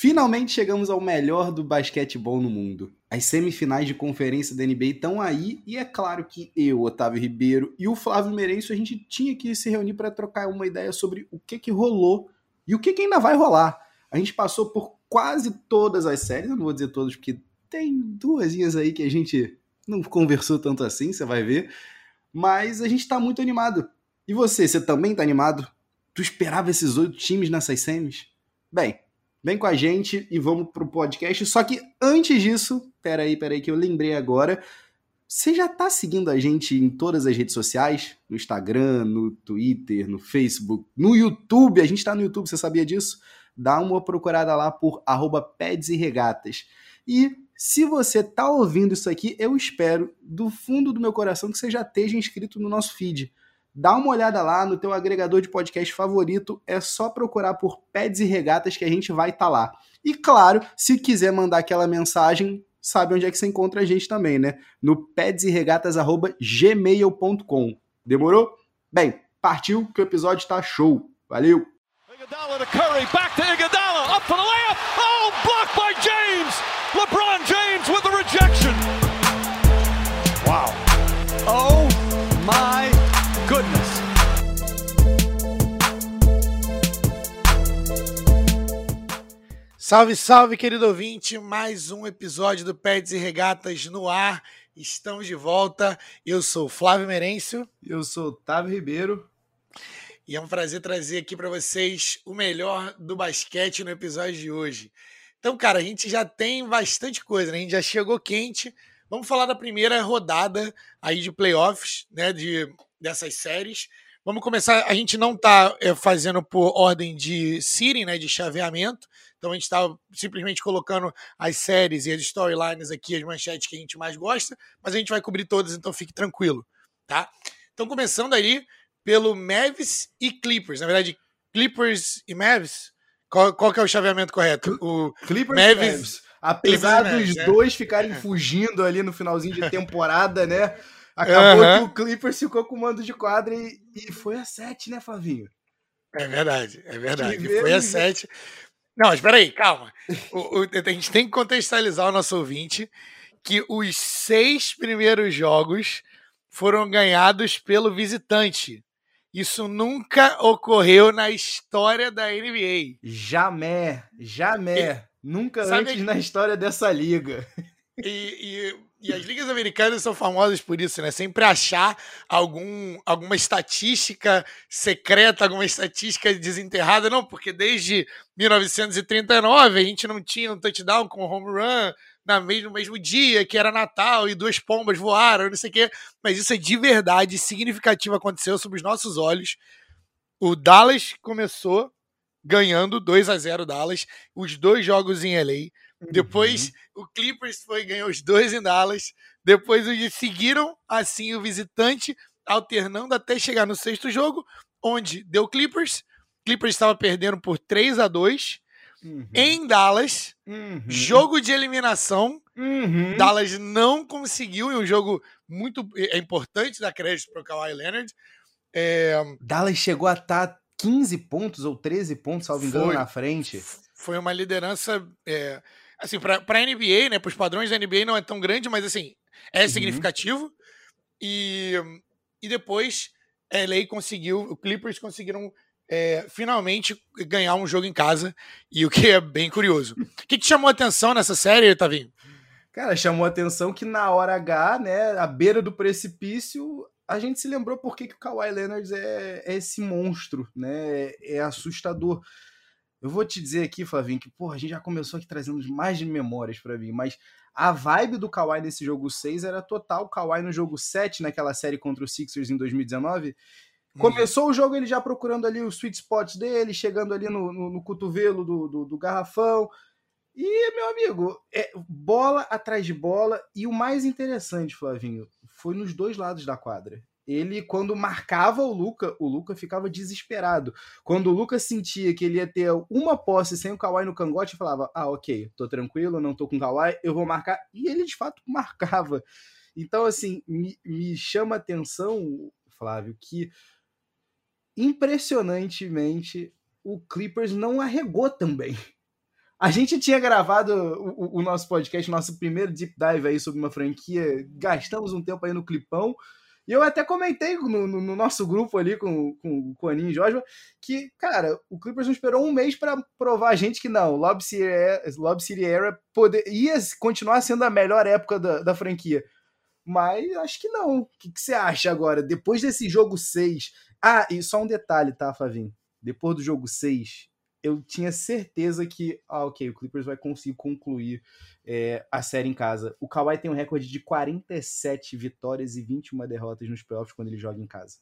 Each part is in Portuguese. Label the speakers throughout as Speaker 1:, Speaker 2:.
Speaker 1: Finalmente chegamos ao melhor do basquetebol no mundo. As semifinais de conferência da NBA estão aí e é claro que eu, Otávio Ribeiro e o Flávio Merenço a gente tinha que se reunir para trocar uma ideia sobre o que que rolou e o que, que ainda vai rolar. A gente passou por quase todas as séries, eu não vou dizer todas porque tem duas aí que a gente não conversou tanto assim, você vai ver, mas a gente está muito animado. E você, você também está animado? Tu esperava esses oito times nessas semis? Bem, Vem com a gente e vamos pro podcast. Só que antes disso, peraí, peraí, que eu lembrei agora. Você já tá seguindo a gente em todas as redes sociais? No Instagram, no Twitter, no Facebook, no YouTube. A gente tá no YouTube, você sabia disso? Dá uma procurada lá por arroba Peds e Regatas. E se você tá ouvindo isso aqui, eu espero do fundo do meu coração que você já esteja inscrito no nosso feed. Dá uma olhada lá no teu agregador de podcast favorito, é só procurar por Peds e Regatas que a gente vai estar tá lá. E claro, se quiser mandar aquela mensagem, sabe onde é que você encontra a gente também, né? No pedsregatas@gmail.com. Demorou? Bem, partiu que o episódio tá show. Valeu. Iguodala to Curry, back to Iguodala, up for the layup. Oh, blocked by James. LeBron Salve, salve, querido ouvinte! Mais um episódio do Pets e Regatas no ar. Estamos de volta. Eu sou Flávio Merêncio.
Speaker 2: Eu sou Otávio Ribeiro.
Speaker 1: E é um prazer trazer aqui para vocês o melhor do basquete no episódio de hoje. Então, cara, a gente já tem bastante coisa, né? A gente já chegou quente. Vamos falar da primeira rodada aí de playoffs, né? De dessas séries. Vamos começar. A gente não está é, fazendo por ordem de seeding, né, de chaveamento. Então a gente está simplesmente colocando as séries e as storylines aqui, as manchetes que a gente mais gosta, mas a gente vai cobrir todas, então fique tranquilo, tá? Então começando aí pelo Mavs e Clippers. Na verdade, Clippers e Mavs. Qual, qual que é o chaveamento correto?
Speaker 2: O Clippers Mavs, e Mavs. Apesar Clippers dos Mavs, né? dois ficarem fugindo ali no finalzinho de temporada, né? Acabou uhum. que o Clippers ficou com o mando de quadra e, e foi a 7, né, Flavinho?
Speaker 1: É verdade, é verdade. Foi a 7. Não, espera aí, calma. O, o, a gente tem que contextualizar o nosso ouvinte que os seis primeiros jogos foram ganhados pelo visitante. Isso nunca ocorreu na história da NBA.
Speaker 2: Jamais, jamais. Nunca antes na história dessa liga.
Speaker 1: E, e e as ligas americanas são famosas por isso, né? Sempre achar algum, alguma estatística secreta, alguma estatística desenterrada. Não, porque desde 1939 a gente não tinha um touchdown com home run na mesmo, no mesmo dia, que era Natal, e duas pombas voaram, não sei o quê. Mas isso é de verdade significativo, aconteceu sob os nossos olhos. O Dallas começou ganhando 2 a 0 Dallas, os dois jogos em LA. Depois uhum. o Clippers foi ganhou os dois em Dallas. Depois eles seguiram assim o visitante, alternando até chegar no sexto jogo, onde deu Clippers. Clippers estava perdendo por 3 a 2 uhum. em Dallas. Uhum. Jogo de eliminação. Uhum. Dallas não conseguiu, em um jogo muito é importante da crédito para o Kawhi Leonard.
Speaker 2: É... Dallas chegou a estar tá 15 pontos ou 13 pontos, salvo engano, na frente.
Speaker 1: Foi uma liderança. É assim, pra, pra NBA, né, pros padrões da NBA não é tão grande, mas assim, é uhum. significativo. E, e depois LA conseguiu, o Clippers conseguiram é, finalmente ganhar um jogo em casa, e o que é bem curioso. O que, te chamou a atenção nessa série, Tavinho?
Speaker 2: Cara, chamou a atenção que na hora H, né, à beira do precipício, a gente se lembrou por que, que o Kawhi Leonard é, é esse monstro, né? É assustador. Eu vou te dizer aqui, Flavinho, que porra, a gente já começou aqui trazendo mais de memórias para mim, mas a vibe do Kawhi nesse jogo 6 era total Kawhi no jogo 7, naquela série contra o Sixers em 2019. Hum. Começou hum. o jogo ele já procurando ali os sweet spots dele, chegando ali no, no, no cotovelo do, do, do, garrafão. E, meu amigo, é bola atrás de bola. E o mais interessante, Flavinho, foi nos dois lados da quadra ele, quando marcava o Luca, o Luca ficava desesperado. Quando o Luca sentia que ele ia ter uma posse sem o Kawhi no cangote, falava: Ah, ok, tô tranquilo, não tô com o Kawhi, eu vou marcar. E ele de fato marcava. Então, assim, me, me chama atenção, Flávio, que impressionantemente o Clippers não arregou também. A gente tinha gravado o, o, nosso podcast, nosso primeiro deep dive aí sobre uma franquia. Gastamos um tempo aí no clipão. E eu até comentei no, no, no nosso grupo ali com, com, com o Aninho e Joshua que, cara, o Clippers não esperou um mês para provar a gente que não, Lob City, Lob City Era poder, ia continuar sendo a melhor época da, da franquia. Mas acho que não. O que, que você acha agora? Depois desse jogo 6. Ah, e só um detalhe, tá, Flavinho? Depois do jogo 6, eu tinha certeza que, ah, ok, o Clippers vai conseguir concluir é, a série em casa. O Kawhi tem um recorde de 47 vitórias e 21 derrotas nos playoffs quando ele joga em casa.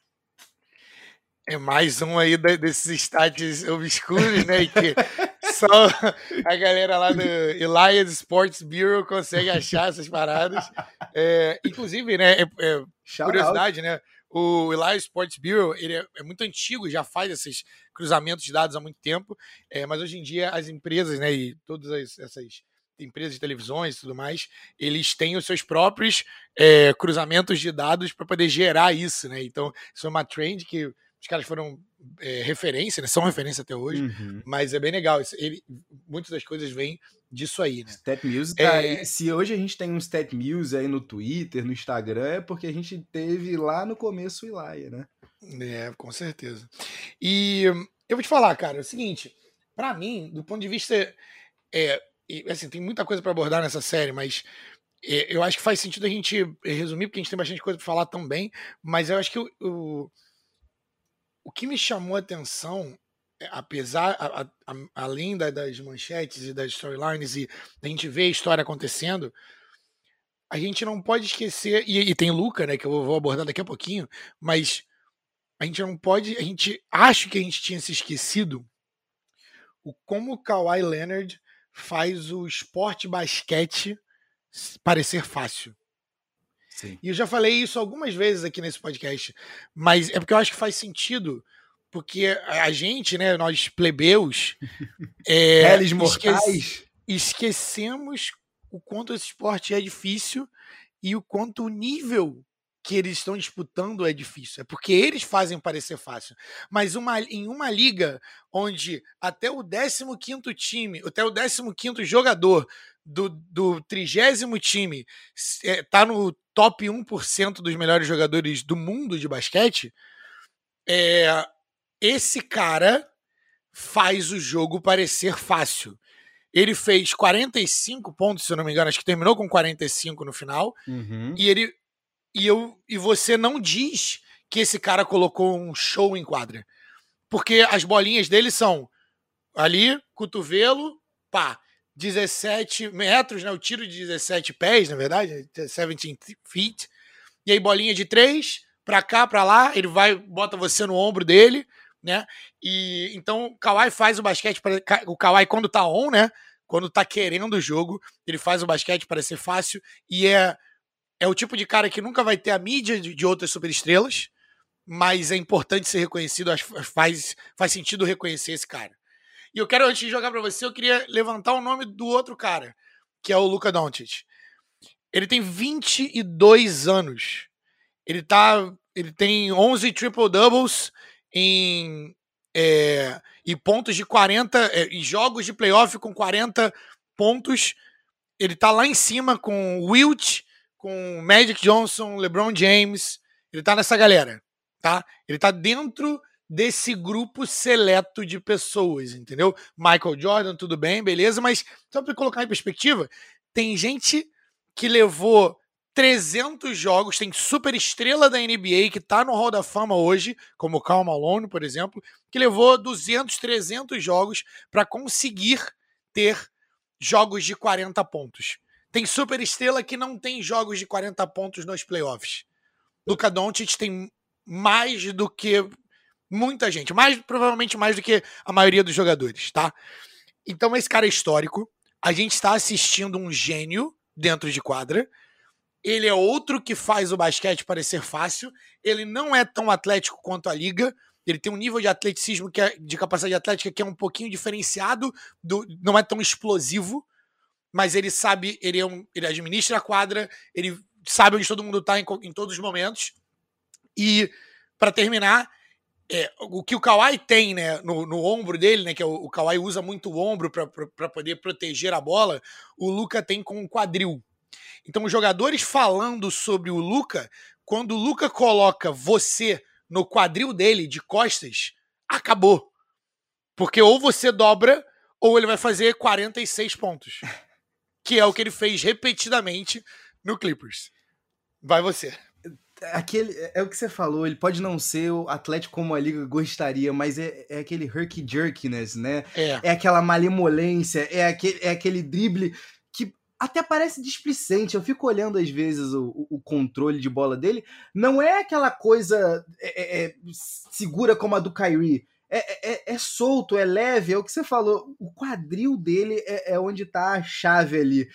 Speaker 1: É mais um aí desses estádios obscuros, né? Que só a galera lá do Elias Sports Bureau consegue achar essas paradas. É, inclusive, né? É, é, curiosidade, out. né? O Elias Sports Bureau ele é, é, muito antigo, já faz esses cruzamentos de dados há muito tempo, é, mas hoje em dia as empresas, né, e todas as, essas empresas de televisões e tudo mais, eles têm os seus próprios é, cruzamentos de dados para poder gerar isso, né? Então, isso é uma trend que os caras foram é, referência, né? São referência até hoje, uhum. mas é bem legal. Ele, muitas das coisas vêm disso aí, né?
Speaker 2: Stat News, tá, é... se hoje a gente tem um Stat News aí no Twitter, no Instagram, é porque a gente teve lá no começo o Ilaia, né?
Speaker 1: É, com certeza. E eu vou te falar, cara, é o seguinte, para mim, do ponto de vista é, assim, tem muita coisa para abordar nessa série, mas é, eu acho que faz sentido a gente resumir, porque a gente tem bastante coisa para falar também, mas eu acho que o, o, o que me chamou a atenção é, apesar, a, a, além da, das manchetes e das storylines e a gente ver a história acontecendo, a gente não pode esquecer, e, e tem Luca, né, que eu vou abordar daqui a pouquinho, mas a gente não pode, a gente acha que a gente tinha se esquecido o como o Kawhi Leonard faz o esporte basquete parecer fácil. Sim. E eu já falei isso algumas vezes aqui nesse podcast, mas é porque eu acho que faz sentido porque a gente, né, nós plebeus,
Speaker 2: é, Eles mortais, esque
Speaker 1: esquecemos o quanto esse esporte é difícil e o quanto o nível que eles estão disputando é difícil. É porque eles fazem parecer fácil. Mas uma, em uma liga onde até o 15 time, até o 15 jogador do, do 30 time está é, no top 1% dos melhores jogadores do mundo de basquete, é, esse cara faz o jogo parecer fácil. Ele fez 45 pontos, se eu não me engano, acho que terminou com 45 no final. Uhum. E ele e eu e você não diz que esse cara colocou um show em quadra. Porque as bolinhas dele são ali, cotovelo, pá, 17 metros, né? O tiro de 17 pés, na verdade, 17 feet. E aí bolinha de 3, pra cá, pra lá, ele vai, bota você no ombro dele né? E então o Kawhi faz o basquete para o Kawhi quando tá on, né? Quando tá querendo o jogo, ele faz o basquete parecer fácil e é é o tipo de cara que nunca vai ter a mídia de, de outras superestrelas, mas é importante ser reconhecido, faz faz sentido reconhecer esse cara. E eu quero antes de jogar para você, eu queria levantar o nome do outro cara, que é o Luka Doncic. Ele tem 22 anos. Ele tá ele tem 11 triple doubles em é, e pontos de 40 é, e jogos de playoff com 40 pontos. Ele tá lá em cima com Wilt, com Magic Johnson, LeBron James. Ele tá nessa galera, tá? Ele tá dentro desse grupo seleto de pessoas, entendeu? Michael Jordan, tudo bem, beleza, mas só para colocar em perspectiva, tem gente que levou 300 jogos, tem super estrela da NBA que tá no Hall da Fama hoje, como Cal Malone, por exemplo, que levou 200, 300 jogos para conseguir ter jogos de 40 pontos. Tem super estrela que não tem jogos de 40 pontos nos playoffs. Luka Doncic tem mais do que muita gente, mais provavelmente mais do que a maioria dos jogadores, tá? Então esse cara é histórico. A gente está assistindo um gênio dentro de quadra ele é outro que faz o basquete parecer fácil. Ele não é tão atlético quanto a liga. Ele tem um nível de atleticismo, que é, de capacidade atlética, que é um pouquinho diferenciado, do, não é tão explosivo, mas ele sabe, ele, é um, ele administra a quadra, ele sabe onde todo mundo está em, em todos os momentos. E, para terminar, é, o que o Kawhi tem né, no, no ombro dele, né, que é o, o Kawhi usa muito o ombro para poder proteger a bola, o Luca tem com o quadril. Então, os jogadores falando sobre o Luca, quando o Luca coloca você no quadril dele, de costas, acabou. Porque ou você dobra, ou ele vai fazer 46 pontos. Que é o que ele fez repetidamente no Clippers. Vai você
Speaker 2: aquele é o que você falou, ele pode não ser o Atlético como a liga gostaria, mas é, é aquele herky jerkiness, né? É. é aquela malemolência, é aquele, é aquele drible que até parece displicente. Eu fico olhando às vezes o, o controle de bola dele, não é aquela coisa é, é, é segura como a do Kyrie. É, é, é, solto, é leve, é o que você falou. O quadril dele é, é onde tá a chave ali.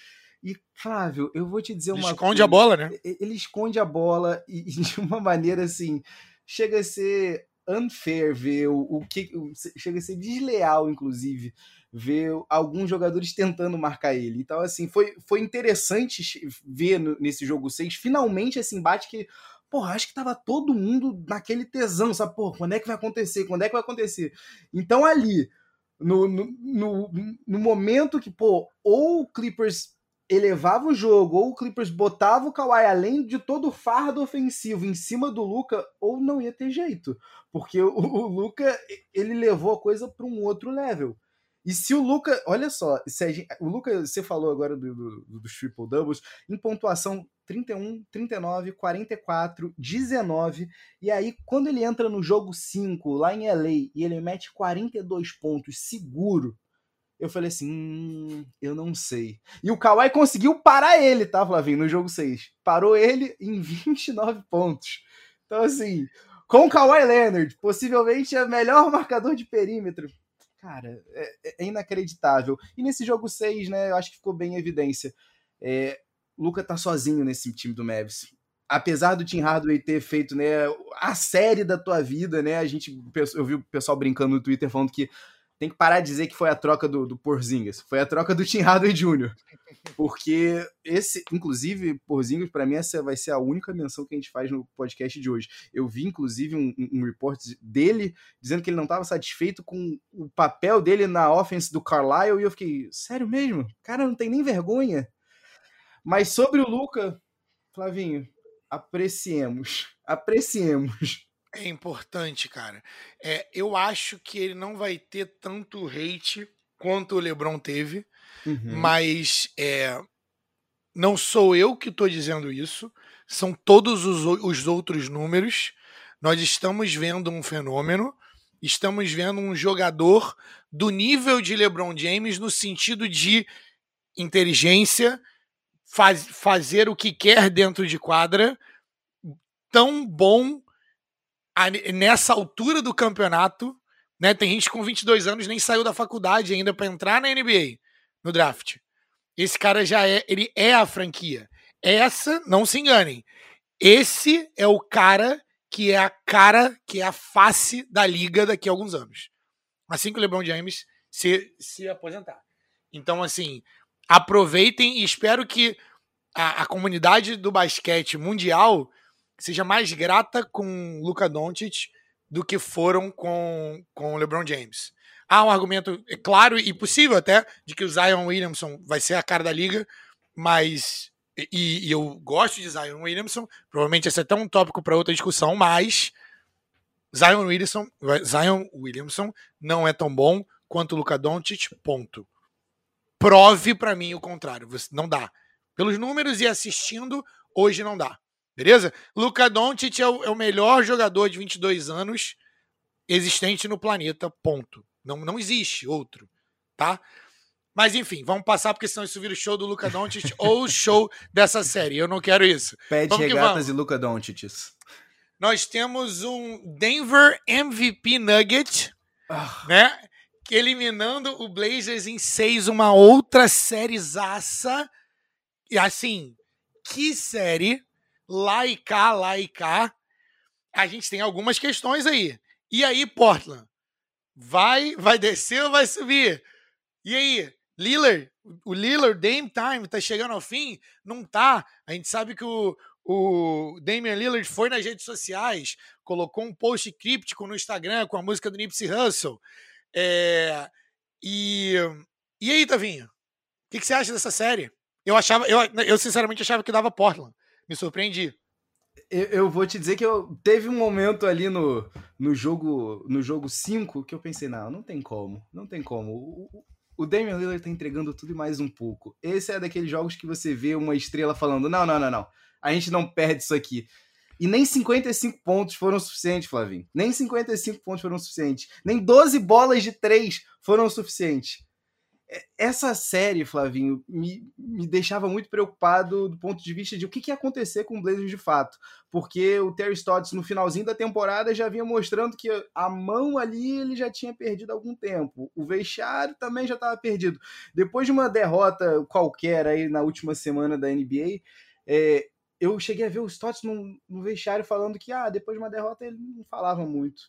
Speaker 2: E, Flávio, eu vou te dizer
Speaker 1: ele
Speaker 2: uma
Speaker 1: esconde coisa. a bola, né?
Speaker 2: Ele esconde a bola e, de uma maneira assim. Chega a ser unfair ver o, o que. chega a ser desleal, inclusive, ver alguns jogadores tentando marcar ele. Então, assim, foi, foi interessante ver no, nesse jogo 6, finalmente esse embate que. Porra, acho que tava todo mundo naquele tesão, sabe? Pô, quando é que vai acontecer? Quando é que vai acontecer? Então, ali, no, no, no, no momento que, pô, ou o Clippers elevava o jogo, ou o Clippers botava o Kawhi além de todo o fardo ofensivo em cima do Luca, ou não ia ter jeito. Porque o, o Luca, ele levou a coisa para um outro level. E se o Luca, olha só, o Luca, você falou agora do, do, dos triple doubles, em pontuação 31, 39, 44, 19, e aí quando ele entra no jogo 5 lá em LA e ele mete 42 pontos seguro, eu falei assim, hum, eu não sei. E o Kawhi conseguiu parar ele, tá, Flavinho, no jogo 6. Parou ele em 29 pontos. Então, assim, com o Kawhi Leonard, possivelmente é o melhor marcador de perímetro. Cara, é, é inacreditável. E nesse jogo 6, né, eu acho que ficou bem em evidência. É, Luca tá sozinho nesse time do Mavs. Apesar do Tim Hardaway ter feito né, a série da tua vida, né? A gente, eu vi o pessoal brincando no Twitter falando que tem que parar de dizer que foi a troca do, do Porzingas. Foi a troca do Tim Hardaway Jr. Porque esse, inclusive, Porzingas, para mim, essa vai ser a única menção que a gente faz no podcast de hoje. Eu vi, inclusive, um, um report dele dizendo que ele não estava satisfeito com o papel dele na offense do Carlisle e eu fiquei, sério mesmo? Cara, não tem nem vergonha. Mas sobre o Luca, Flavinho, apreciemos. Apreciemos.
Speaker 1: É importante, cara. É, eu acho que ele não vai ter tanto hate quanto o LeBron teve, uhum. mas é, não sou eu que estou dizendo isso, são todos os, os outros números. Nós estamos vendo um fenômeno, estamos vendo um jogador do nível de LeBron James no sentido de inteligência, faz, fazer o que quer dentro de quadra, tão bom nessa altura do campeonato, né? Tem gente com 22 anos nem saiu da faculdade ainda para entrar na NBA no draft. Esse cara já é, ele é a franquia. Essa, não se enganem. Esse é o cara que é a cara, que é a face da liga daqui a alguns anos. Assim que o LeBron James se, se aposentar. Então, assim, aproveitem e espero que a, a comunidade do basquete mundial seja mais grata com Luca Doncic do que foram com, com LeBron James. Há um argumento é claro e possível até de que o Zion Williamson vai ser a cara da liga, mas e, e eu gosto de Zion Williamson, provavelmente esse é até um tópico para outra discussão, mas Zion Williamson, Zion Williamson não é tão bom quanto o Luca Doncic, ponto. Prove para mim o contrário, não dá. Pelos números e assistindo, hoje não dá. Beleza? Luca Doncic é o, é o melhor jogador de 22 anos existente no planeta, ponto. Não, não existe outro, tá? Mas enfim, vamos passar porque senão isso vira o show do Luca Doncic ou o show dessa série. Eu não quero isso.
Speaker 2: Pede
Speaker 1: vamos
Speaker 2: regatas e Luca Doncic.
Speaker 1: Nós temos um Denver MVP Nugget, ah. né? Que eliminando o Blazers em seis, uma outra série zaça. E assim, que série lá e cá, lá e cá, a gente tem algumas questões aí. E aí, Portland? Vai, vai descer ou vai subir? E aí, Lillard, o Lillard Dame Time tá chegando ao fim? Não tá. A gente sabe que o, o Damian Lillard foi nas redes sociais, colocou um post críptico no Instagram com a música do Nipsey Hussle. É, e, e aí, Tavinho? O que, que, você acha dessa série? Eu achava, eu, eu sinceramente achava que dava Portland. Me surpreendi.
Speaker 2: Eu, eu, vou te dizer que eu teve um momento ali no, no jogo no jogo 5 que eu pensei, não, não tem como, não tem como. O, o Damian Lillard tá entregando tudo e mais um pouco. Esse é daqueles jogos que você vê uma estrela falando, não, não, não, não a gente não perde isso aqui. E nem 55 pontos foram suficientes, Flavinho. Nem 55 pontos foram suficientes. Nem 12 bolas de 3 foram suficientes. Essa série, Flavinho, me, me deixava muito preocupado do ponto de vista de o que, que ia acontecer com o Blazers de fato. Porque o Terry Stotts, no finalzinho da temporada, já vinha mostrando que a mão ali ele já tinha perdido algum tempo. O vestiário também já estava perdido. Depois de uma derrota qualquer aí na última semana da NBA, é, eu cheguei a ver o Stotts no, no falando que ah, depois de uma derrota ele não falava muito.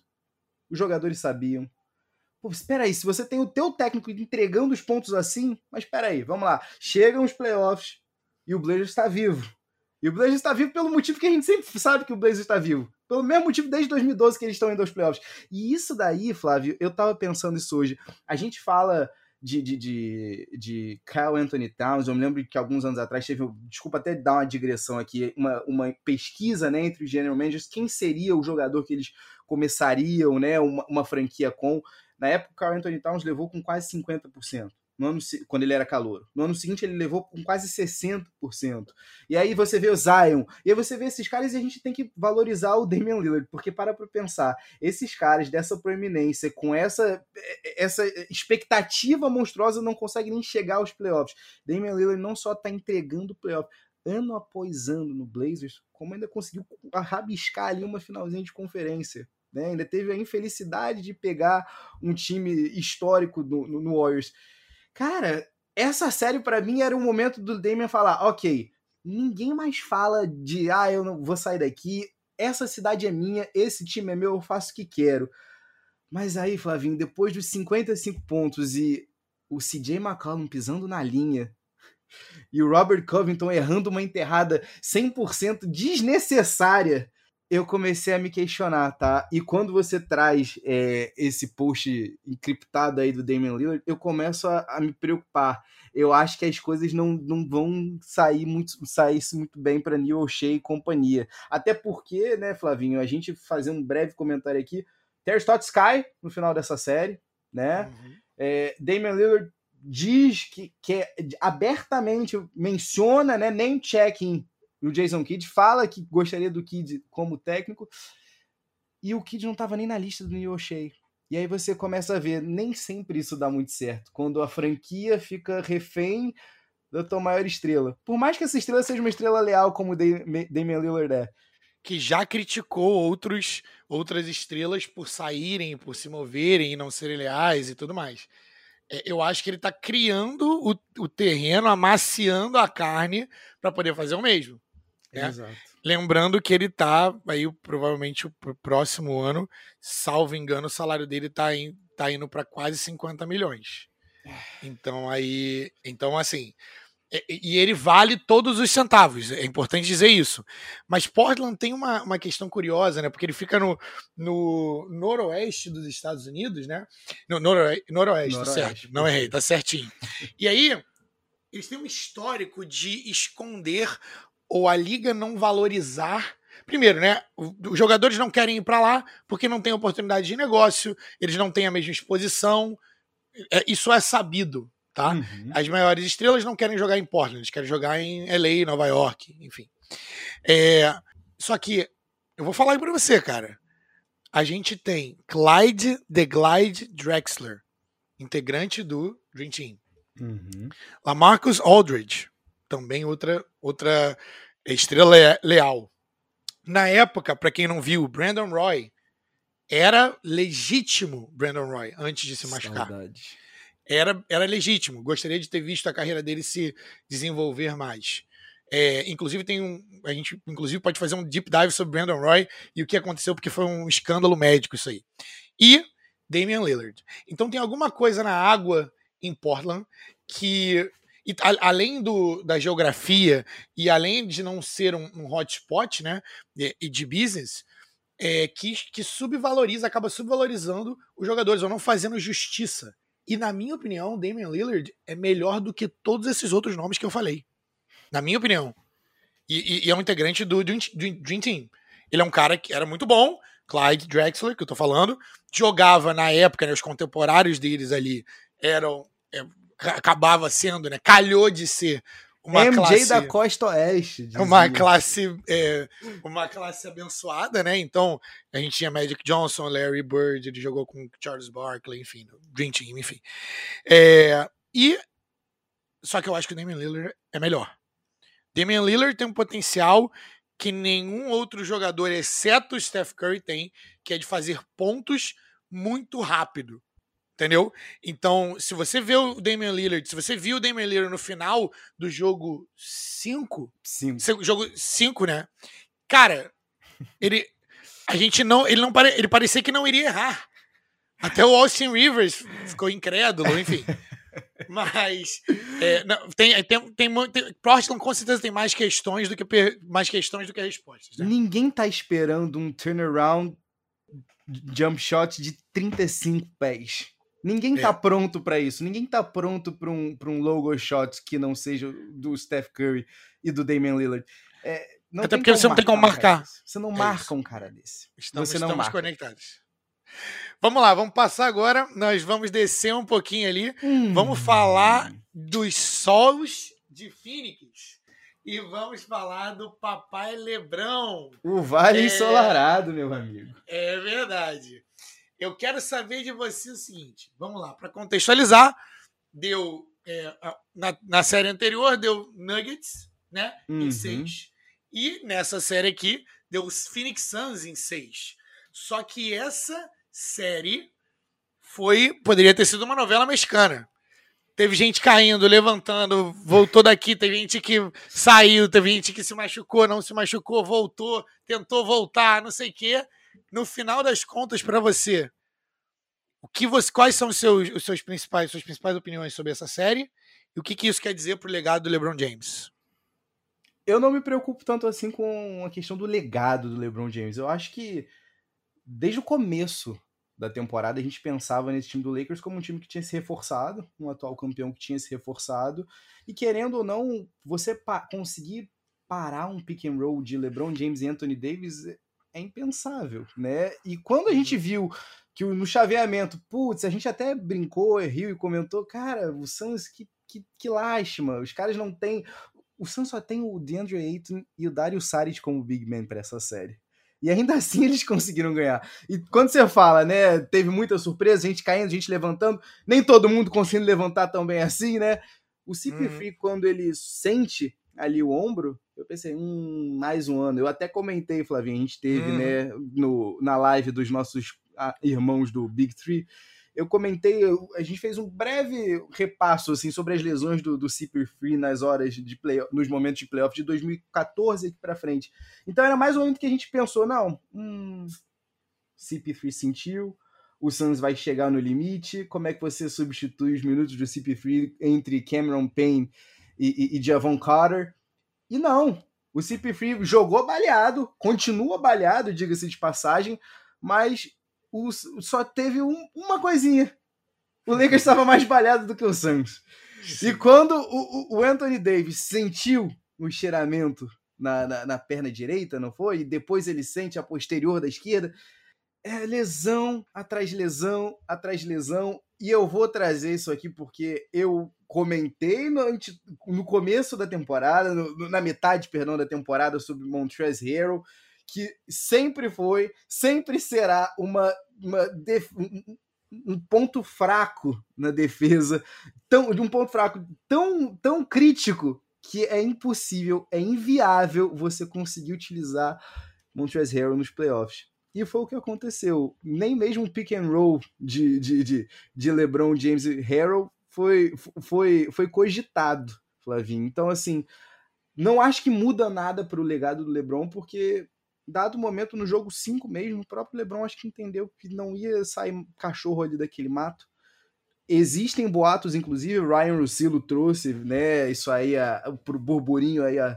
Speaker 2: Os jogadores sabiam. Pô, espera aí, se você tem o teu técnico entregando os pontos assim, mas espera aí, vamos lá. Chegam os playoffs e o Blazers está vivo. E o Blazers está vivo pelo motivo que a gente sempre sabe que o Blazers está vivo. Pelo mesmo motivo desde 2012 que eles estão indo aos playoffs. E isso daí, Flávio, eu tava pensando isso hoje. A gente fala de, de, de, de Kyle Anthony Towns. Eu me lembro que alguns anos atrás teve, desculpa até dar uma digressão aqui, uma, uma pesquisa né, entre os general managers, quem seria o jogador que eles começariam né, uma, uma franquia com. Na época, o Anthony Towns levou com quase 50% no ano, quando ele era calor. No ano seguinte, ele levou com quase 60%. E aí você vê o Zion, e aí você vê esses caras e a gente tem que valorizar o Damian Lillard, porque para pra pensar, esses caras dessa proeminência, com essa, essa expectativa monstruosa, não conseguem nem chegar aos playoffs. Damian Lillard não só tá entregando o playoff, ano após ano no Blazers, como ainda conseguiu rabiscar ali uma finalzinha de conferência. Né? Ainda teve a infelicidade de pegar um time histórico no, no, no Warriors. Cara, essa série para mim era o momento do Damian falar, ok, ninguém mais fala de, ah, eu não vou sair daqui, essa cidade é minha, esse time é meu, eu faço o que quero. Mas aí, Flavinho, depois dos 55 pontos e o CJ McCollum pisando na linha e o Robert Covington errando uma enterrada 100% desnecessária, eu comecei a me questionar, tá? E quando você traz é, esse post encriptado aí do Damian Lillard, eu começo a, a, me preocupar. Eu acho que as coisas não, não vão sair muito, sair muito bem para Neil O'Shea e companhia. Até porque, né, Flavinho, a gente fazer um breve comentário aqui. Terry Stotts cai no final dessa série, né? Uhum. É, Damian Lillard diz que, que é, abertamente menciona, né, nem checking e o Jason Kidd fala que gostaria do Kidd como técnico. E o Kidd não estava nem na lista do Neil O'Shea. E aí você começa a ver, nem sempre isso dá muito certo. Quando a franquia fica refém da tua maior estrela. Por mais que essa estrela seja uma estrela leal como o Damian Lillard é.
Speaker 1: Que já criticou outros, outras estrelas por saírem, por se moverem e não serem leais e tudo mais. É, eu acho que ele está criando o, o terreno, amaciando a carne para poder fazer o mesmo. Né? Exato. Lembrando que ele tá aí provavelmente pro próximo ano, salvo engano, o salário dele tá, in, tá indo para quase 50 milhões. Então aí, então assim, e ele vale todos os centavos, é importante dizer isso. Mas Portland tem uma, uma questão curiosa, né? Porque ele fica no, no noroeste dos Estados Unidos, né? No noroeste, noroeste, noroeste. certo? Não errei, tá certinho. E aí, eles têm um histórico de esconder ou a liga não valorizar. Primeiro, né? Os jogadores não querem ir para lá porque não tem oportunidade de negócio, eles não têm a mesma exposição. É, isso é sabido, tá? Uhum. As maiores estrelas não querem jogar em Portland, eles querem jogar em LA, Nova York, enfim. É, só que eu vou falar para você, cara. A gente tem Clyde The Glide Drexler, integrante do Dream Team. Uhum. Lamarcus Aldridge, também outra outra Estrela Leal. Na época, para quem não viu, Brandon Roy era legítimo Brandon Roy antes de se machucar. Era, era legítimo. Gostaria de ter visto a carreira dele se desenvolver mais. É, inclusive tem um, a gente inclusive pode fazer um deep dive sobre Brandon Roy e o que aconteceu porque foi um escândalo médico isso aí. E Damian Lillard. Então tem alguma coisa na água em Portland que e, a, além do, da geografia e além de não ser um, um hotspot, né, e, e de business, é, que, que subvaloriza, acaba subvalorizando os jogadores, ou não fazendo justiça. E na minha opinião, Damian Lillard é melhor do que todos esses outros nomes que eu falei. Na minha opinião. E, e, e é um integrante do Dream, Dream Team. Ele é um cara que era muito bom, Clyde Drexler, que eu tô falando, jogava na época, né, os contemporâneos deles ali eram. É, acabava sendo, né? Calhou de ser uma
Speaker 2: MJ
Speaker 1: classe,
Speaker 2: da Costa Oeste. Dizia.
Speaker 1: Uma classe, é, uma classe abençoada, né? Então, a gente tinha Magic Johnson, Larry Bird, ele jogou com Charles Barkley, enfim, Dream Team, enfim. É, e só que eu acho que o Damian Lillard é melhor. Damian Lillard tem um potencial que nenhum outro jogador, exceto o Steph Curry, tem, que é de fazer pontos muito rápido. Entendeu? Então, se você vê o Damian Lillard, se você viu o Damian Lillard no final do jogo 5, jogo 5, né? Cara, ele a gente não, ele não pare, ele parecia que não iria errar. Até o Austin Rivers ficou incrédulo, enfim. Mas é, não, tem, tem, tem, tem, Portland com certeza tem mais questões do que mais questões do que respostas. Né?
Speaker 2: Ninguém tá esperando um turnaround jump shot de 35 pés. Ninguém tá é. pronto para isso. Ninguém tá pronto para um, pra um logo shot que não seja do Steph Curry e do Damian Lillard. É,
Speaker 1: Até porque você não tem como marcar.
Speaker 2: Um você não é marca isso. um cara desse.
Speaker 1: Estamos,
Speaker 2: você
Speaker 1: não estamos marca. conectados. Vamos lá, vamos passar agora. Nós vamos descer um pouquinho ali. Hum. Vamos falar dos sols de Phoenix. E vamos falar do papai Lebrão.
Speaker 2: O Vale é... Ensolarado, meu amigo.
Speaker 1: É verdade. Eu quero saber de você o seguinte: vamos lá, para contextualizar, deu é, na, na, série anterior deu Nuggets, né, uhum. em seis, e nessa série aqui deu os Phoenix Suns em seis. Só que essa série foi poderia ter sido uma novela mexicana. Teve gente caindo, levantando, voltou daqui, teve gente que saiu, teve gente que se machucou, não se machucou, voltou, tentou voltar, não sei o quê no final das contas, para você, o que você, quais são os seus, os seus principais, suas principais opiniões sobre essa série e o que, que isso quer dizer para o legado do LeBron James?
Speaker 2: Eu não me preocupo tanto assim com a questão do legado do LeBron James. Eu acho que desde o começo da temporada a gente pensava nesse time do Lakers como um time que tinha se reforçado, um atual campeão que tinha se reforçado e querendo ou não, você pa conseguir parar um pick and roll de LeBron James e Anthony Davis é impensável, né? E quando a gente uhum. viu que no chaveamento, putz, a gente até brincou, riu e comentou, cara, o Suns, que, que, que lástima, os caras não têm... O Suns só tem o DeAndre Ayton e o Dario Saric como big man para essa série. E ainda assim eles conseguiram ganhar. E quando você fala, né, teve muita surpresa, gente caindo, gente levantando, nem todo mundo conseguindo levantar tão bem assim, né? O CP3, uhum. quando ele sente ali o ombro, eu pensei, hum, mais um ano. Eu até comentei, Flavinho, a gente teve, uhum. né, no, na live dos nossos ah, irmãos do Big Three, eu comentei, a gente fez um breve repasso assim sobre as lesões do, do CP3 nas horas de play, nos momentos de playoff de 2014 aqui para frente. Então era mais ou menos que a gente pensou, não, hum, CP3 sentiu, o Suns vai chegar no limite, como é que você substitui os minutos do CP3 entre Cameron Payne e, e, e Javon Carter? E não, o CP3 jogou baleado, continua baleado, diga-se de passagem, mas o, só teve um, uma coisinha. O Lakers estava mais baleado do que o Suns. E quando o, o Anthony Davis sentiu o cheiramento na, na, na, perna direita, não foi? E depois ele sente a posterior da esquerda. É lesão atrás lesão atrás lesão. E eu vou trazer isso aqui porque eu comentei no, no começo da temporada, no, na metade, perdão, da temporada sobre Montrezl Harrell, que sempre foi, sempre será uma, uma def, um, um, ponto fraco na defesa, tão, de um ponto fraco tão, tão crítico que é impossível, é inviável você conseguir utilizar Montrezl Harrell nos playoffs. E foi o que aconteceu. Nem mesmo um pick and roll de, de, de, de LeBron James e Harrell foi, foi, foi cogitado, Flavinho. Então, assim, não acho que muda nada para o legado do LeBron, porque, dado o momento, no jogo 5 mesmo, o próprio LeBron acho que entendeu que não ia sair cachorro ali daquele mato. existem boatos, inclusive Ryan Russillo trouxe, né, isso aí a, pro burburinho aí a,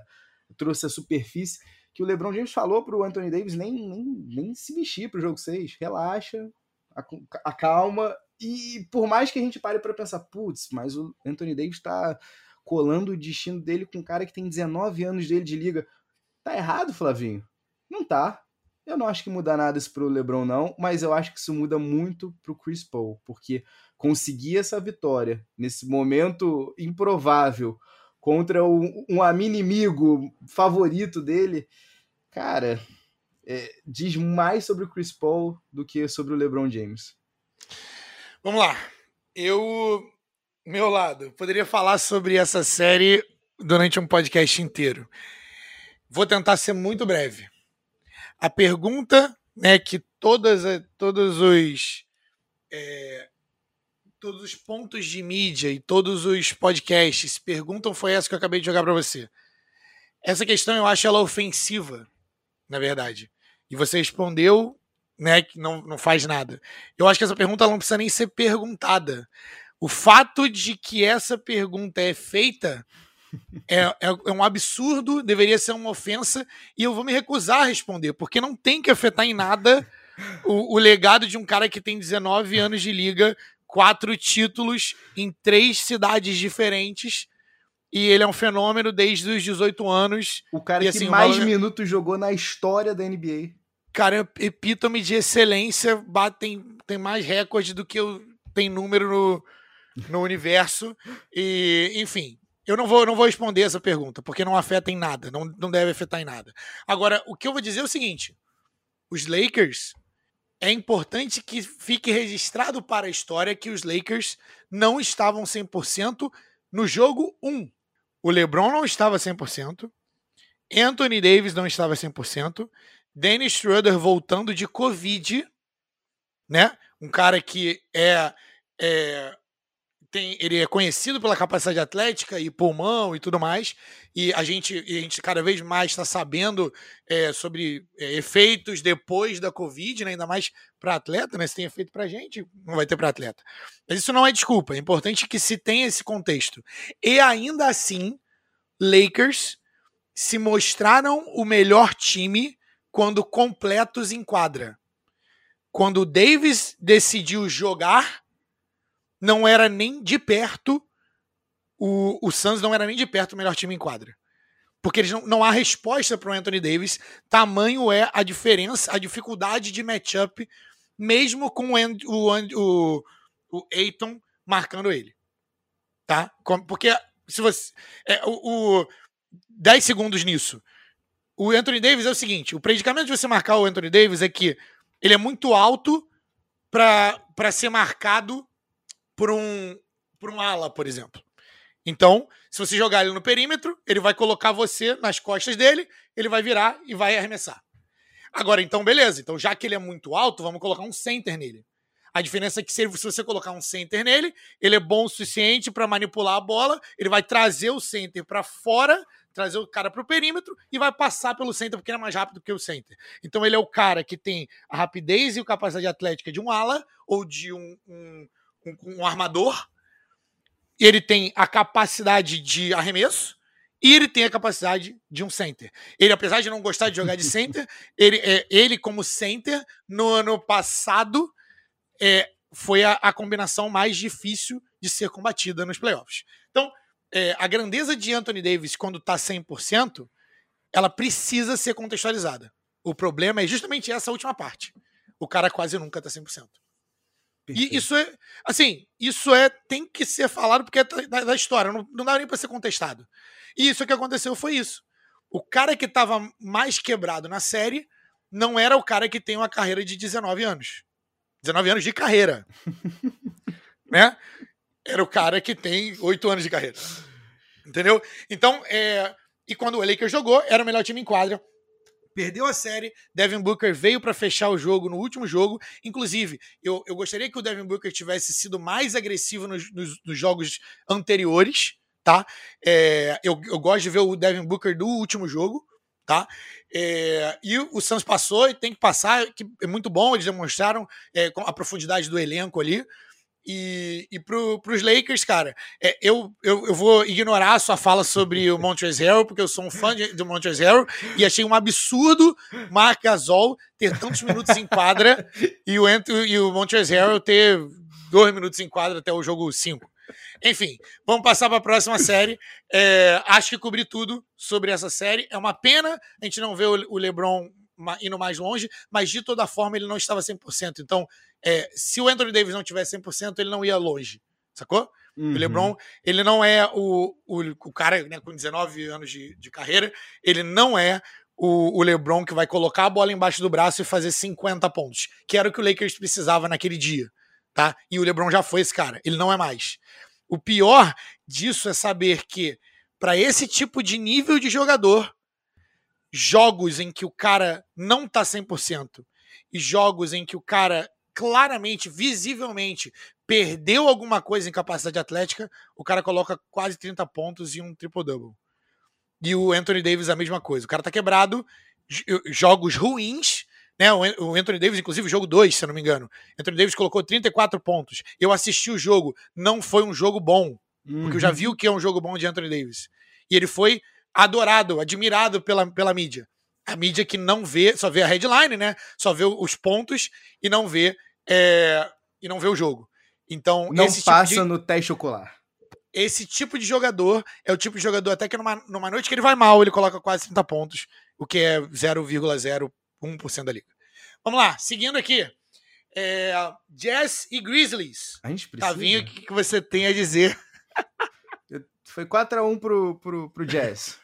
Speaker 2: trouxe a superfície que o LeBron James falou pro Anthony Davis nem, nem, nem se mexer pro jogo 6, relaxa, acalma e por mais que a gente pare para pensar, putz, mas o Anthony Davis está colando o destino dele com um cara que tem 19 anos dele de liga. Tá errado, Flavinho? Não tá. Eu não acho que muda nada isso pro LeBron, não, mas eu acho que isso muda muito pro Chris Paul, porque conseguir essa vitória nesse momento improvável contra um, um inimigo favorito dele, cara, é, diz mais sobre o Chris Paul do que sobre o LeBron James.
Speaker 1: Vamos lá. Eu, meu lado, poderia falar sobre essa série durante um podcast inteiro. Vou tentar ser muito breve. A pergunta né, que todas, todos os é, todos os pontos de mídia e todos os podcasts perguntam foi essa que eu acabei de jogar para você. Essa questão eu acho ela ofensiva, na verdade. E você respondeu, né, que não, não faz nada. Eu acho que essa pergunta não precisa nem ser perguntada. O fato de que essa pergunta é feita é, é, é, um absurdo, deveria ser uma ofensa, e eu vou me recusar a responder, porque não tem que afetar em nada o, o legado de um cara que tem 19 anos de liga, quatro títulos em três cidades diferentes. E ele é um fenômeno desde os 18 anos.
Speaker 2: O cara
Speaker 1: e,
Speaker 2: que assim, mais minutos jogou na história da NBA.
Speaker 1: Cara, epítome de excelência, batem, tem mais recorde do que eu, tem número no, no universo. E, enfim, eu não vou, não vou responder essa pergunta, porque não afeta em nada, não, não deve afetar em nada. Agora, o que eu vou dizer é o seguinte: os Lakers é importante que fique registrado para a história que os Lakers não estavam 100% no jogo 1. O LeBron não estava 100%, Anthony Davis não estava 100%, Dennis Schroeder voltando de Covid, né? Um cara que é, é tem, ele é conhecido pela capacidade atlética e pulmão e tudo mais, e a gente, a gente cada vez mais está sabendo é, sobre é, efeitos depois da Covid, né, ainda mais para atleta, né, se tem efeito para gente, não vai ter para atleta. Mas isso não é desculpa, é importante que se tenha esse contexto. E ainda assim, Lakers se mostraram o melhor time quando completos em quadra. Quando o Davis decidiu jogar não era nem de perto o, o Suns não era nem de perto o melhor time em quadra. Porque eles não, não há resposta para o Anthony Davis. Tamanho é a diferença, a dificuldade de matchup, mesmo com o, o, o, o Aiton marcando ele. Tá? Porque se você. É, o, o 10 segundos nisso. O Anthony Davis é o seguinte: o predicamento de você marcar o Anthony Davis é que ele é muito alto para ser marcado por um, por um ala, por exemplo. Então, se você jogar ele no perímetro, ele vai colocar você nas costas dele, ele vai virar e vai arremessar. Agora, então, beleza. Então, já que ele é muito alto, vamos colocar um center nele. A diferença é que se, você colocar um center nele, ele é bom o suficiente para manipular a bola, ele vai trazer o center para fora, trazer o cara para o perímetro e vai passar pelo center porque ele é mais rápido que o center. Então ele é o cara que tem a rapidez e a capacidade atlética de um ala ou de um, um um, um armador, e ele tem a capacidade de arremesso, e ele tem a capacidade de um center. Ele, apesar de não gostar de jogar de center, ele, é, ele como center, no ano passado, é, foi a, a, combinação mais difícil de ser combatida nos playoffs. Então, é, a grandeza de Anthony Davis, quando está 100%, ela precisa ser contextualizada. O problema é justamente essa última parte. O cara quase nunca está 100%. Perfeito. E isso é, assim, isso é tem que ser falado porque é da, da história, não, não dá nem para ser contestado. E isso que aconteceu foi isso. O cara que estava mais quebrado na série não era o cara que tem uma carreira de 19 anos. 19 anos de carreira. né? Era o cara que tem 8 anos de carreira. Entendeu? Então, é, e quando o Lakers jogou, era o melhor time em quadra perdeu a série. Devin Booker veio para fechar o jogo no último jogo. Inclusive, eu, eu gostaria que o Devin Booker tivesse sido mais agressivo nos, nos, nos jogos anteriores, tá? É, eu, eu gosto de ver o Devin Booker do último jogo, tá? É, e o Suns passou e tem que passar, que é muito bom, eles demonstraram é, a profundidade do elenco ali. E, e pros Lakers, cara, é, eu, eu, eu vou ignorar a sua fala sobre o Montrezl, porque eu sou um fã de, do Montrezl e achei um absurdo Marc Gasol ter tantos minutos em quadra e o, e o Montrezl ter dois minutos em quadra até o jogo 5. Enfim, vamos passar para a próxima série. É, acho que cobri tudo sobre essa série. É uma pena a gente não ver o LeBron indo mais longe, mas de toda forma ele não estava 100%. Então, é, se o Anthony Davis não tivesse 100%, ele não ia longe, sacou? Uhum. O LeBron, ele não é o, o, o cara né, com 19 anos de, de carreira, ele não é o, o, LeBron que vai colocar a bola embaixo do braço e fazer 50 pontos, que era o que o Lakers precisava naquele dia, tá? E o LeBron já foi esse cara, ele não é mais. O pior disso é saber que para esse tipo de nível de jogador, jogos em que o cara não tá 100% e jogos em que o cara claramente, visivelmente, perdeu alguma coisa em capacidade atlética, o cara coloca quase 30 pontos e um triple-double. E o Anthony Davis a mesma coisa. O cara tá quebrado, jogos ruins, né? O Anthony Davis, inclusive, jogo 2, se eu não me engano. Anthony Davis colocou 34 pontos. Eu assisti o jogo, não foi um jogo bom, uhum. porque eu já uhum. vi o que é um jogo bom de Anthony Davis. E ele foi adorado, admirado pela, pela mídia. A mídia que não vê, só vê a headline, né? Só vê os pontos e não vê é, e não vê o jogo. Então,
Speaker 2: não passa tipo de, no teste ocular.
Speaker 1: Esse tipo de jogador é o tipo de jogador até que numa, numa noite que ele vai mal, ele coloca quase 30 pontos, o que é 0,01% da liga. Vamos lá, seguindo aqui. É, Jazz e Grizzlies.
Speaker 2: A gente precisa.
Speaker 1: Tavinho, o que, que você tem a dizer?
Speaker 2: Foi 4x1 pro, pro, pro Jazz.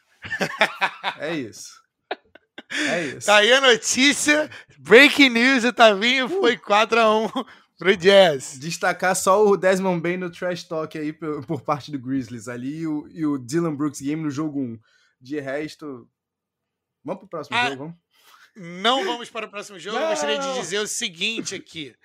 Speaker 2: É isso. É isso.
Speaker 1: Tá aí a notícia. Breaking news, o Tavinho uh. foi 4x1 pro Jazz.
Speaker 2: Destacar só o Desmond Bain no trash talk aí por, por parte do Grizzlies ali e o, e o, Dylan Brooks game no jogo 1. De resto, vamos pro próximo ah, jogo, vamos?
Speaker 1: Não vamos para o próximo jogo. Não. Eu gostaria de dizer o seguinte aqui.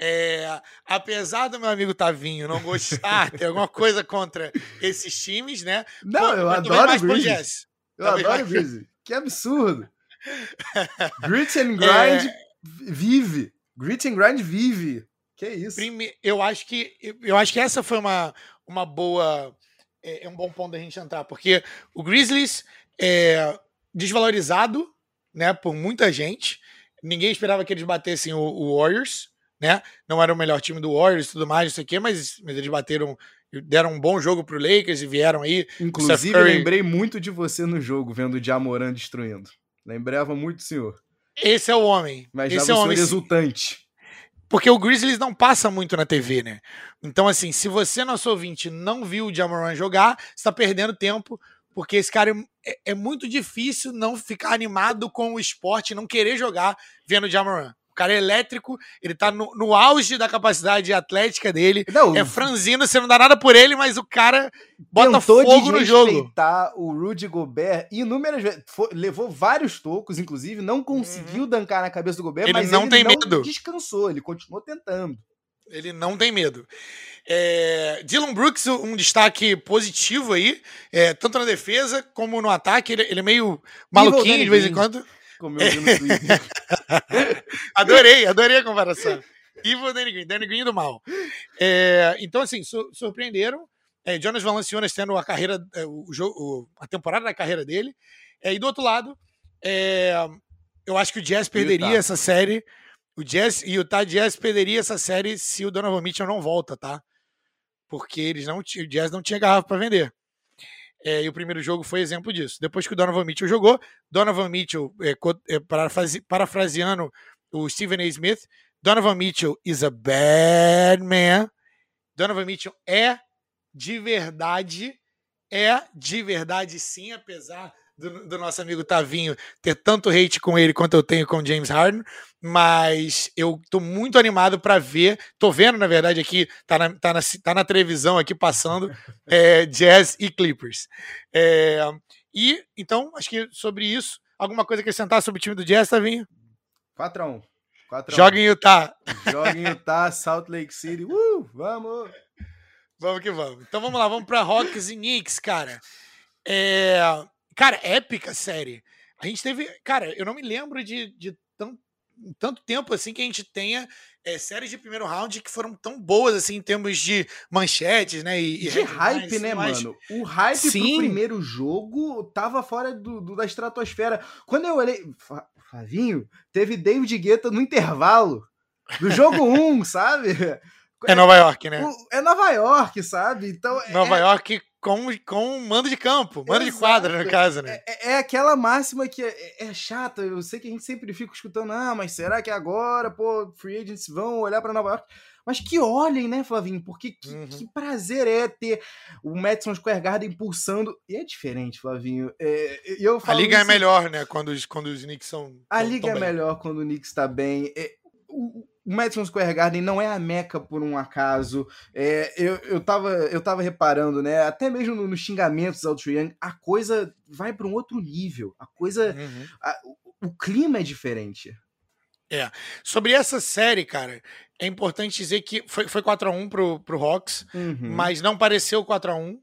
Speaker 1: É, apesar do meu amigo Tavinho não gostar, ter alguma coisa contra esses times, né?
Speaker 2: Não, eu adoro o Grizzlies. Eu adoro o Grizzlies. Que absurdo. Grit and Grind é... vive. Grit and Grind vive. Que isso?
Speaker 1: Prime... Eu acho que eu acho que essa foi uma, uma boa é, é um bom ponto da gente entrar, porque o Grizzlies é desvalorizado, né, por muita gente. Ninguém esperava que eles batessem o, o Warriors, né? Não era o melhor time do Warriors e tudo mais, isso aqui, mas, mas eles bateram deram um bom jogo pro Lakers e vieram aí.
Speaker 2: Inclusive, Curry... lembrei muito de você no jogo, vendo o Jamoran destruindo. Lembrava muito do senhor.
Speaker 1: Esse é o homem.
Speaker 2: Mas
Speaker 1: Esse
Speaker 2: é
Speaker 1: o homem
Speaker 2: resultante.
Speaker 1: Porque o Grizzlies não passa muito na TV, né? Então, assim, se você, nosso ouvinte, não viu o Jamoran jogar, você tá perdendo tempo, porque esse cara é, é, muito difícil não ficar animado com o esporte, não querer jogar vendo o Jamoran cara é elétrico, ele tá no, no auge da capacidade atlética dele. Não, é franzino, você não dá nada por ele, mas o cara bota fogo no jogo.
Speaker 2: o Rudy Gobert inúmeras vezes. Foi, levou vários tocos, inclusive, não conseguiu uhum. dancar na cabeça do Gobert,
Speaker 1: ele
Speaker 2: mas
Speaker 1: não
Speaker 2: ele
Speaker 1: tem
Speaker 2: não
Speaker 1: medo.
Speaker 2: descansou, ele continuou tentando.
Speaker 1: Ele não tem medo. É, Dylan Brooks, um destaque positivo aí, é, tanto na defesa como no ataque. Ele, ele é meio maluquinho de vez em quando
Speaker 2: como eu vi no Twitter.
Speaker 1: Adorei, adorei a comparação. Evil Danny Green, Danny Green do mal. É, então, assim, su surpreenderam. É, Jonas Valanciunas tendo a carreira, é, o jogo, a temporada da carreira dele. É, e do outro lado, é, eu acho que o Jazz perderia essa série. O Jazz e o Utah Jazz perderia essa série se o Donovan Mitchell não volta, tá? Porque eles não, o Jazz não tinha garrafa para vender. É, e o primeiro jogo foi exemplo disso. Depois que o Donovan Mitchell jogou, Donovan Mitchell, é, é, parafraseando o Stephen A. Smith, Donovan Mitchell is a bad man. Donovan Mitchell é de verdade, é de verdade sim, apesar do, do, nosso amigo Tavinho ter tanto hate com ele quanto eu tenho com James Harden, mas eu tô muito animado para ver, tô vendo na verdade aqui, tá na, tá na, tá na televisão aqui passando, é, Jazz e Clippers. É, e então, acho que sobre isso, alguma coisa acrescentar sobre o time do Jazz, Tavinho?
Speaker 2: 4x1.
Speaker 1: Joga em Utah.
Speaker 2: Joga em Utah, Salt Lake City. Uh, vamos!
Speaker 1: Vamos que vamos. Então vamos lá, vamos para Hawks e Knicks, cara. É, Cara, épica série. A gente teve. Cara, eu não me lembro de, de tão, tanto tempo assim que a gente tenha é, séries de primeiro round que foram tão boas assim em termos de manchetes, né? E,
Speaker 2: de hype, né, mas... mano? O hype Sim. pro primeiro jogo tava fora do, do, da estratosfera. Quando eu olhei. Flavinho, teve David Guetta no intervalo do jogo 1, sabe?
Speaker 1: É Nova York, né?
Speaker 2: É Nova York, sabe? Então,
Speaker 1: Nova
Speaker 2: é...
Speaker 1: York com, com mando de campo, mando Exato. de quadra, no caso, né?
Speaker 2: É, é aquela máxima que é, é, chata. Eu sei que a gente sempre fica escutando, ah, mas será que agora, pô, free agents vão olhar para Nova York? Mas que olhem, né, Flavinho? Porque que, uhum. que, prazer é ter o Madison Square Garden pulsando. E é diferente, Flavinho. É, eu
Speaker 1: a liga é isso... é melhor, né? Quando os, quando os Knicks são.
Speaker 2: A liga é bem. melhor quando o Knicks está bem. É, o, o Madison Square Garden não é a meca por um acaso. É, eu, eu, tava, eu tava reparando, né? Até mesmo nos no xingamentos ao Triang, a coisa vai para um outro nível. A coisa. Uhum. A, o, o clima é diferente.
Speaker 1: É. Sobre essa série, cara, é importante dizer que foi, foi 4x1 pro, pro Hawks, uhum. mas não pareceu 4x1,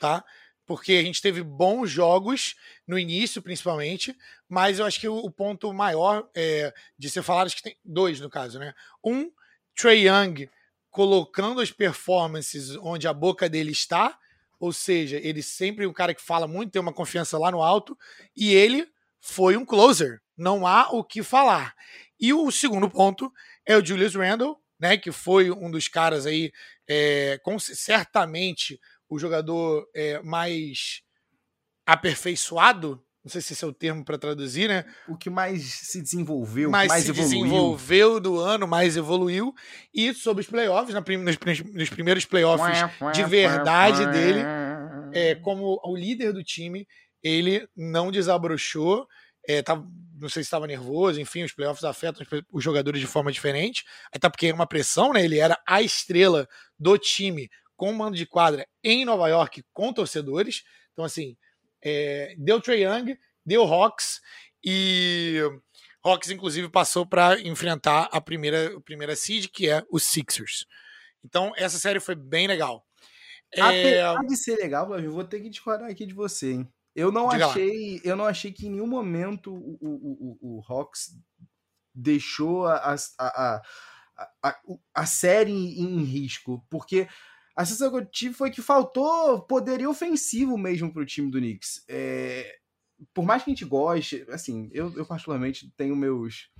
Speaker 1: tá? Porque a gente teve bons jogos no início, principalmente, mas eu acho que o, ponto maior é, de ser falado, acho que tem dois no caso, né? Um, Trey Young colocando as performances onde a boca dele está, ou seja, ele sempre é um cara que fala muito, tem uma confiança lá no alto, e ele foi um closer, não há o que falar. E o segundo ponto é o Julius Randle, né, que foi um dos caras aí, é, com, certamente o jogador é, mais aperfeiçoado, não sei se esse é o termo para traduzir, né?
Speaker 2: O que mais se desenvolveu,
Speaker 1: mais,
Speaker 2: mais
Speaker 1: se
Speaker 2: evoluiu.
Speaker 1: desenvolveu do ano, mais evoluiu. E sobre os playoffs, na prim nos, nos, primeiros playoffs de verdade dele, é, como o líder do time, ele não desabrochou. É, tava, não sei se estava nervoso, enfim, os playoffs afetam os jogadores de forma diferente. Até porque é uma pressão, né? Ele era a estrela do time com mando de quadra em Nova York com torcedores. Então, assim, é, deu Trey Young, deu Hawks e Hawks, inclusive, passou para enfrentar a primeira, a primeira seed, que é os Sixers. Então, essa série foi bem legal.
Speaker 2: É... Apesar de ser legal, eu vou ter que discordar aqui de você, hein? Eu não achei, eu não achei que em nenhum momento o, o, o, o Hawks deixou a, a, a, a, a série em risco, porque a sensação que eu tive foi que faltou poderio ofensivo mesmo para o time do Knicks. É, por mais que a gente goste, assim, eu, eu particularmente tenho meus.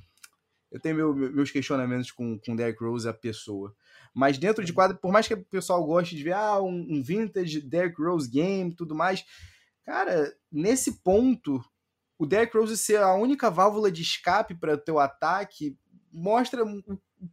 Speaker 2: Eu tenho meu, meus questionamentos com, com Derrick Rose, a pessoa. Mas dentro de quadro, por mais que o pessoal goste de ver ah, um, um vintage Derrick Rose game tudo mais, cara, nesse ponto, o Derrick Rose ser a única válvula de escape para o teu ataque mostra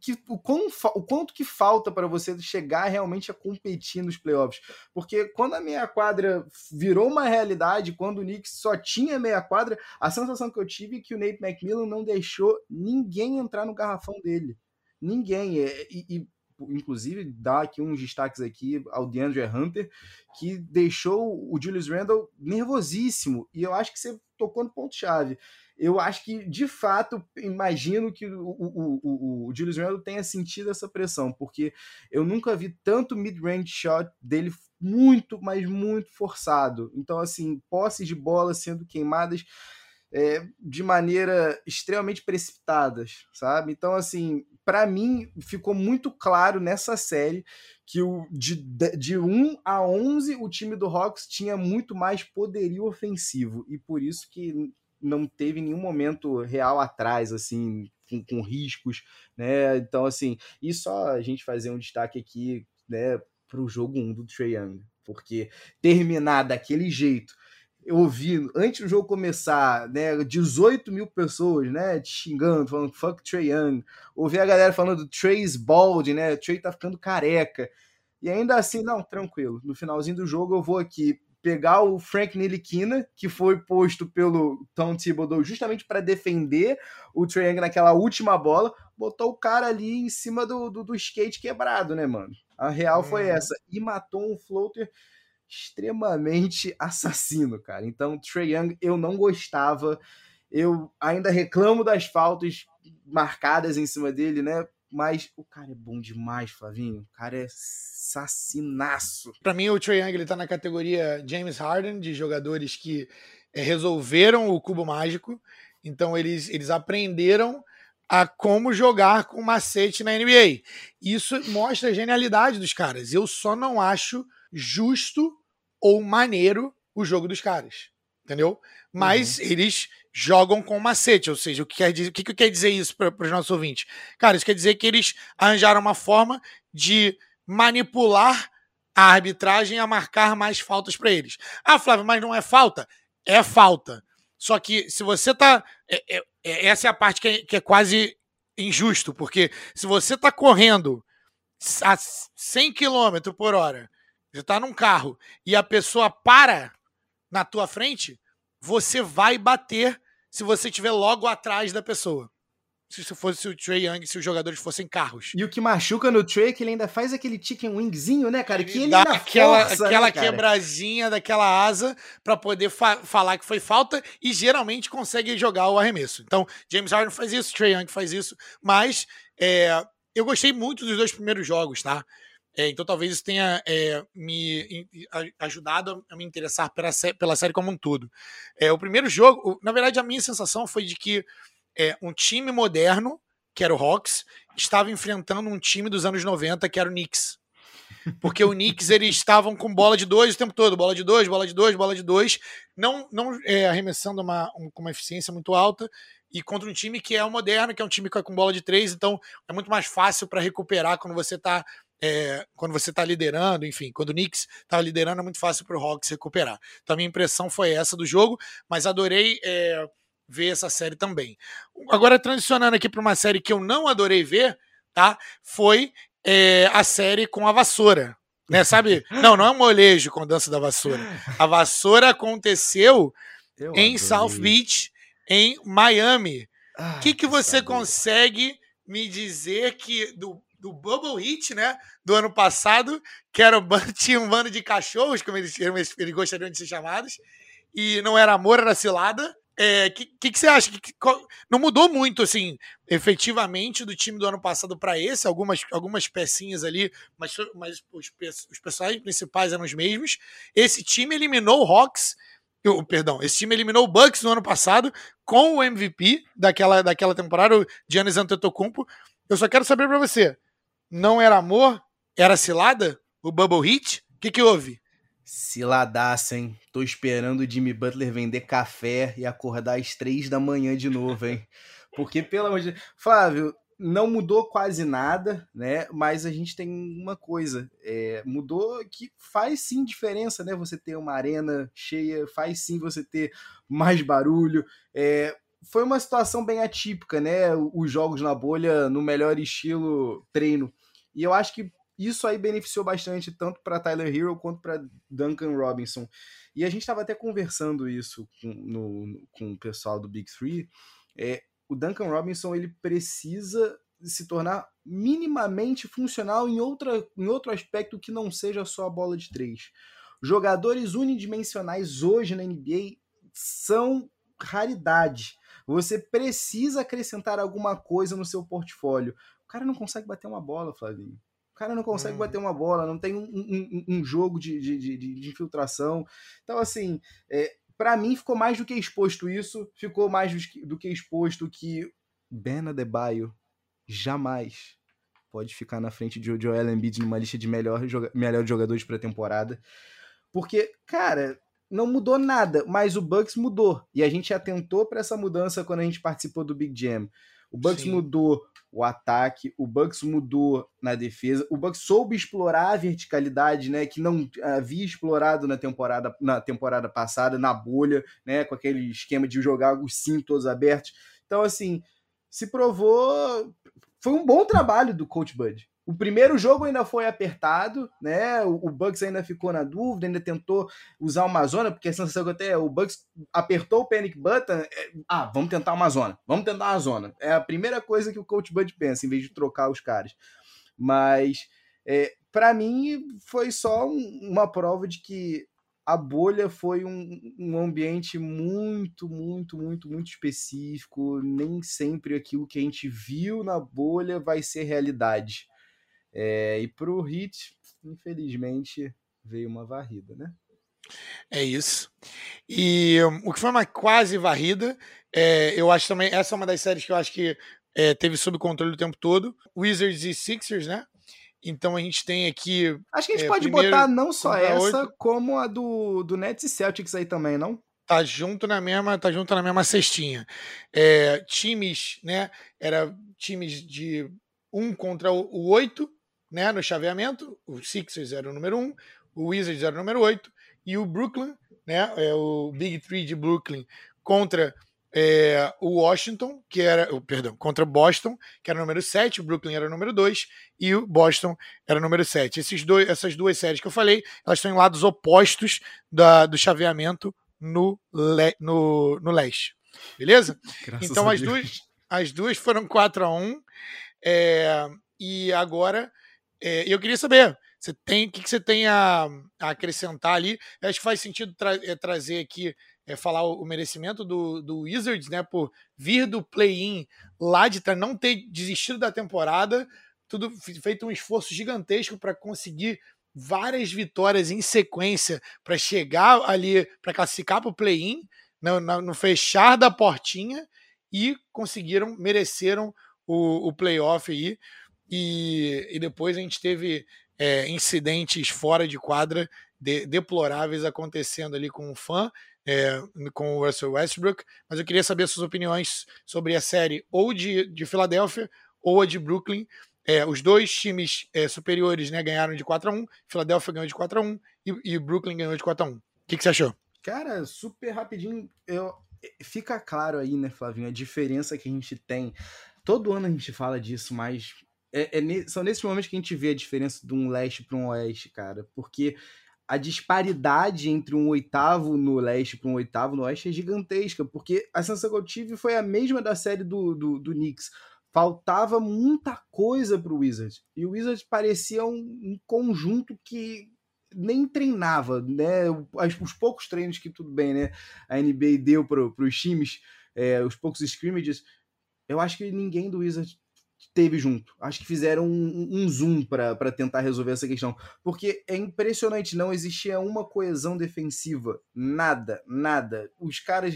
Speaker 2: que, o, quão, o quanto que falta para você chegar realmente a competir nos playoffs. Porque quando a meia quadra virou uma realidade, quando o Knicks só tinha meia quadra, a sensação que eu tive é que o Nate McMillan não deixou ninguém entrar no garrafão dele. Ninguém. E, e inclusive, dá aqui uns destaques aqui ao DeAndre Hunter, que deixou o Julius Randle nervosíssimo. E eu acho que você tocou no ponto-chave eu acho que, de fato, imagino que o, o, o, o Julius Randle tenha sentido essa pressão, porque eu nunca vi tanto mid-range shot dele muito, mas muito forçado. Então, assim, posses de bola sendo queimadas é, de maneira extremamente precipitadas, sabe? Então, assim, para mim ficou muito claro nessa série que o, de, de 1 a 11 o time do Hawks tinha muito mais poderio ofensivo e por isso que não teve nenhum momento real atrás, assim, com, com riscos, né? Então, assim, e só a gente fazer um destaque aqui, né, para o jogo 1 do Trae Young, porque terminar daquele jeito, eu ouvi, antes do jogo começar, né, 18 mil pessoas, né, xingando, falando fuck Trae Young, ouvi a galera falando Trey's bald, né, Trey tá ficando careca, e ainda assim, não, tranquilo, no finalzinho do jogo eu vou aqui pegar o Frank Nilikina, que foi posto pelo Tom Thibodeau justamente para defender o Trae Young naquela última bola, botou o cara ali em cima do, do, do skate quebrado, né, mano? A real foi uhum. essa. E matou um floater extremamente assassino, cara. Então, Trae Young, eu não gostava. Eu ainda reclamo das faltas marcadas em cima dele, né? Mas o cara é bom demais, Flavinho. O cara é assassinaço.
Speaker 1: Para mim, o Trae Young ele tá na categoria James Harden, de jogadores que é, resolveram o cubo mágico. Então, eles, eles aprenderam a como jogar com macete na NBA. Isso mostra a genialidade dos caras. Eu só não acho justo ou maneiro o jogo dos caras. Entendeu? Mas uhum. eles jogam com macete, ou seja, o que quer dizer, o que, que quer dizer isso para os nossos ouvintes? Cara, isso quer dizer que eles arranjaram uma forma de manipular a arbitragem a marcar mais faltas para eles. Ah, Flávio, mas não é falta? É falta. Só que se você tá. É, é, é, essa é a parte que é, que é quase injusto, porque se você tá correndo a 100 km por hora, você tá num carro e a pessoa para na tua frente, você vai bater se você estiver logo atrás da pessoa. Se fosse o Trey Young, se os jogadores fossem carros.
Speaker 2: E o que machuca no Trey é que ele ainda faz aquele chicken wingzinho, né, cara?
Speaker 1: Ele
Speaker 2: que ele
Speaker 1: dá aquela, força, aquela né, quebrazinha daquela asa para poder fa falar que foi falta e geralmente consegue jogar o arremesso. Então, James Harden faz isso, Trey Young faz isso, mas é, eu gostei muito dos dois primeiros jogos, tá? É, então talvez isso tenha é, me ajudado a me interessar pela, pela série como um todo. É, o primeiro jogo, na verdade, a minha sensação foi de que é, um time moderno, que era o Hawks, estava enfrentando um time dos anos 90, que era o Knicks. Porque o Knicks, eles estavam com bola de dois o tempo todo, bola de dois, bola de dois, bola de dois, não, não é, arremessando uma, um, com uma eficiência muito alta, e contra um time que é o moderno, que é um time com bola de três, então é muito mais fácil para recuperar quando você está é, quando você está liderando, enfim, quando o Knicks estava liderando, é muito fácil para o Hawks recuperar. Então a minha impressão foi essa do jogo, mas adorei é, ver essa série também. Agora, transicionando aqui para uma série que eu não adorei ver, tá? Foi é, a série com a vassoura. Né, sabe? Não, não é um molejo com dança da vassoura. A vassoura aconteceu eu em adorei. South Beach, em Miami. O que, que você consegue me dizer que do do Bubble Hit, né? Do ano passado, que era tinha um bando de cachorros, como eles, eles gostariam de ser chamados, e não era amor, era cilada. O é, que, que, que, você acha? Que, que, não mudou muito, assim, efetivamente, do time do ano passado para esse, algumas, algumas pecinhas ali, mas, mas os, os personagens principais eram os mesmos. Esse time eliminou o Hawks, eu, perdão, esse time eliminou o Bucks no ano passado com o MVP daquela, daquela temporada, o Giannis Antetokounmpo. Eu só quero saber para você, não era amor? Era cilada? O Bubble Hit? O que, que houve?
Speaker 2: Ciladaça, hein? Tô esperando o Jimmy Butler vender café e acordar às três da manhã de novo, hein? Porque, pelo amor de Flávio, não mudou quase nada, né? Mas a gente tem uma coisa, é, mudou que faz sim diferença, né? Você ter uma arena cheia, faz sim você ter mais barulho. É, foi uma situação bem atípica, né? Os jogos na bolha no melhor estilo treino. E eu acho que isso aí beneficiou bastante tanto para Tyler Hero quanto para Duncan Robinson. E a gente estava até conversando isso com, no, com o pessoal do Big Three. É, o Duncan Robinson ele precisa se tornar minimamente funcional em, outra, em outro aspecto que não seja só a bola de três. Jogadores unidimensionais hoje na NBA são raridade. Você precisa acrescentar alguma coisa no seu portfólio. O cara não consegue bater uma bola, Flavinho. O cara não consegue hum. bater uma bola, não tem um, um, um jogo de, de, de, de, infiltração. Então, assim, é, para mim ficou mais do que exposto isso, ficou mais do que exposto que Ben Adebayo jamais pode ficar na frente de Joel Embiid numa lista de melhor, melhor jogadores para temporada. Porque, cara, não mudou nada, mas o Bucks mudou. E a gente atentou para essa mudança quando a gente participou do Big Jam. O Bucks Sim. mudou o ataque, o Bucks mudou na defesa, o Bucks soube explorar a verticalidade, né, que não havia explorado na temporada, na temporada passada, na bolha, né, com aquele esquema de jogar os cintos abertos. Então, assim, se provou, foi um bom trabalho do Coach Bud. O primeiro jogo ainda foi apertado, né? O, Bucks ainda ficou na dúvida, ainda tentou usar uma zona, porque a sensação que até o Bucks apertou o panic button. É, ah, vamos tentar uma zona, vamos tentar uma zona. É a primeira coisa que o coach Bud pensa, em vez de trocar os caras. Mas é, para mim foi só um, uma prova de que a bolha foi um, um, ambiente muito, muito, muito, muito específico. Nem sempre aquilo que a gente viu na bolha vai ser realidade. É, e para o Hit, infelizmente, veio uma varrida, né?
Speaker 1: É isso. E o que foi uma quase varrida, é, eu acho também, essa é uma das séries que eu acho que é, teve sob controle o tempo todo. Wizards e Sixers, né? Então a gente tem aqui.
Speaker 2: Acho que a gente
Speaker 1: é,
Speaker 2: pode
Speaker 1: primeiro
Speaker 2: botar não só essa,
Speaker 1: oito.
Speaker 2: como a do, do Nets e Celtics aí também, não?
Speaker 1: tá junto na mesma, tá junto na mesma cestinha. É, times, né? Era times de um contra o oito, né? No chaveamento. O Sixers era o número um, o Wizards era o número oito e o Brooklyn, né? É o Big Three de Brooklyn contra é, o Washington, que era, o- perdão, contra Boston, que era o número 7, o Brooklyn era o número 2 e o Boston era o número 7. Esses dois, essas duas séries que eu falei, elas estão em lados opostos da, do chaveamento no, le, no, no leste. Beleza?
Speaker 2: Graças
Speaker 1: Então as duas, as duas foram 4 a 1 é, e agora é, eu queria saber você tem o que, que você tem a, a acrescentar ali eu acho que faz sentido tra- é, trazer aqui é, falar o, merecimento do, do Wizards né por vir do play-in lá de trás não ter desistido da temporada tudo fe- feito um esforço gigantesco para conseguir várias vitórias em sequência para chegar ali para classificar para o play-in no, no- fechar da portinha e conseguiram, mereceram o, o playoff aí. E, e depois a gente teve é, incidentes fora de quadra de- deploráveis acontecendo ali com o fã, é, com o Russell Westbrook. Mas eu queria saber suas opiniões sobre a série ou de, de Filadélfia ou a de Brooklyn. É, os dois times é, superiores né, ganharam de 4 a 1 Filadélfia ganhou de 4 a 1 e, e Brooklyn ganhou de 4 a 1 O que, que você achou?
Speaker 2: Cara, super rapidinho, eu, fica claro aí, né, Flavinho, a diferença que a gente tem. Todo ano a gente fala disso, mas é, é são nesses momentos que a gente vê a diferença de um leste para um oeste, cara. Porque a disparidade entre um oitavo no leste para um oitavo no oeste é gigantesca. Porque a sensação que eu tive foi a mesma da série do, do, do Knicks. Faltava muita coisa pro Wizards. E o Wizards parecia um, um conjunto que nem treinava, né? Os poucos treinos que tudo bem, né? A NBA deu para os times, é, os poucos scrimmages, eu acho que ninguém do Wizards teve junto. Acho que fizeram um, um zoom para tentar resolver essa questão. Porque é impressionante, não existia uma coesão defensiva. Nada, nada. Os caras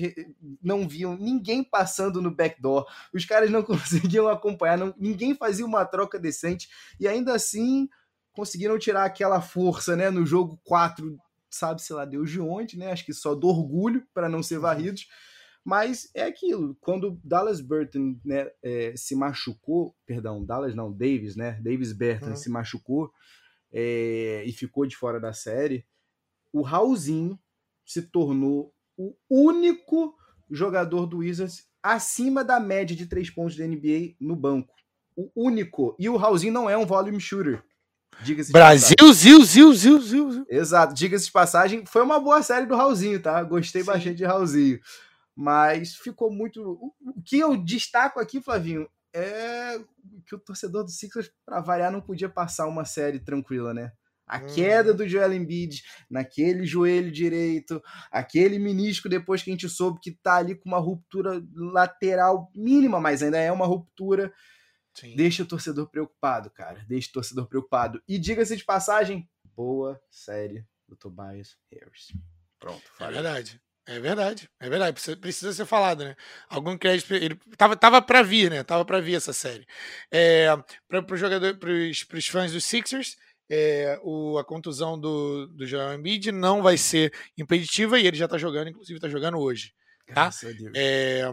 Speaker 2: não viam ninguém passando no backdoor. Os caras não conseguiam acompanhar, não- ninguém fazia uma troca decente. E ainda assim conseguiram tirar aquela força, né? No jogo 4, sabe-se lá Deus de onde, né? Acho que só do orgulho para não ser varridos. Mas é aquilo, quando Dallas Burton né, é, se machucou, perdão, Dallas não, Davis, né? Davis Burton
Speaker 1: Uhum.
Speaker 2: se machucou é, e ficou de fora da série, o Raulzinho se tornou o único jogador do Wizards acima da média de três pontos da NBA no banco. O único. E o Raulzinho não é um volume shooter. Diga-se de
Speaker 1: Brasil, zil, zil, zil, zil, zil.
Speaker 2: Exato, diga-se de passagem, foi uma boa série do Raulzinho, tá? Gostei
Speaker 1: Sim.
Speaker 2: bastante de Raulzinho. Mas ficou muito. O que eu destaco aqui, Flavinho, é que o torcedor do Sixers, pra variar, não podia passar uma série tranquila, né? A
Speaker 1: Uhum.
Speaker 2: queda do Joel Embiid naquele joelho direito, aquele menisco depois que a gente soube que tá ali com uma ruptura lateral mínima, mas ainda é uma ruptura.
Speaker 1: Sim.
Speaker 2: Deixa o torcedor preocupado, cara. Deixa o torcedor preocupado. E diga-se de passagem, boa série do Tobias Harris. Pronto,
Speaker 1: É
Speaker 2: falei.
Speaker 1: verdade. É verdade, é verdade, precisa, precisa ser falado, né? Algum crédito, ele tava, tava para vir, né? Tava para vir essa série. É, para os jogadores, para os fãs dos Sixers, é, o, a contusão do, do Joel Embiid não vai ser impeditiva e ele já tá jogando, inclusive tá jogando hoje.
Speaker 2: Deus.
Speaker 1: É,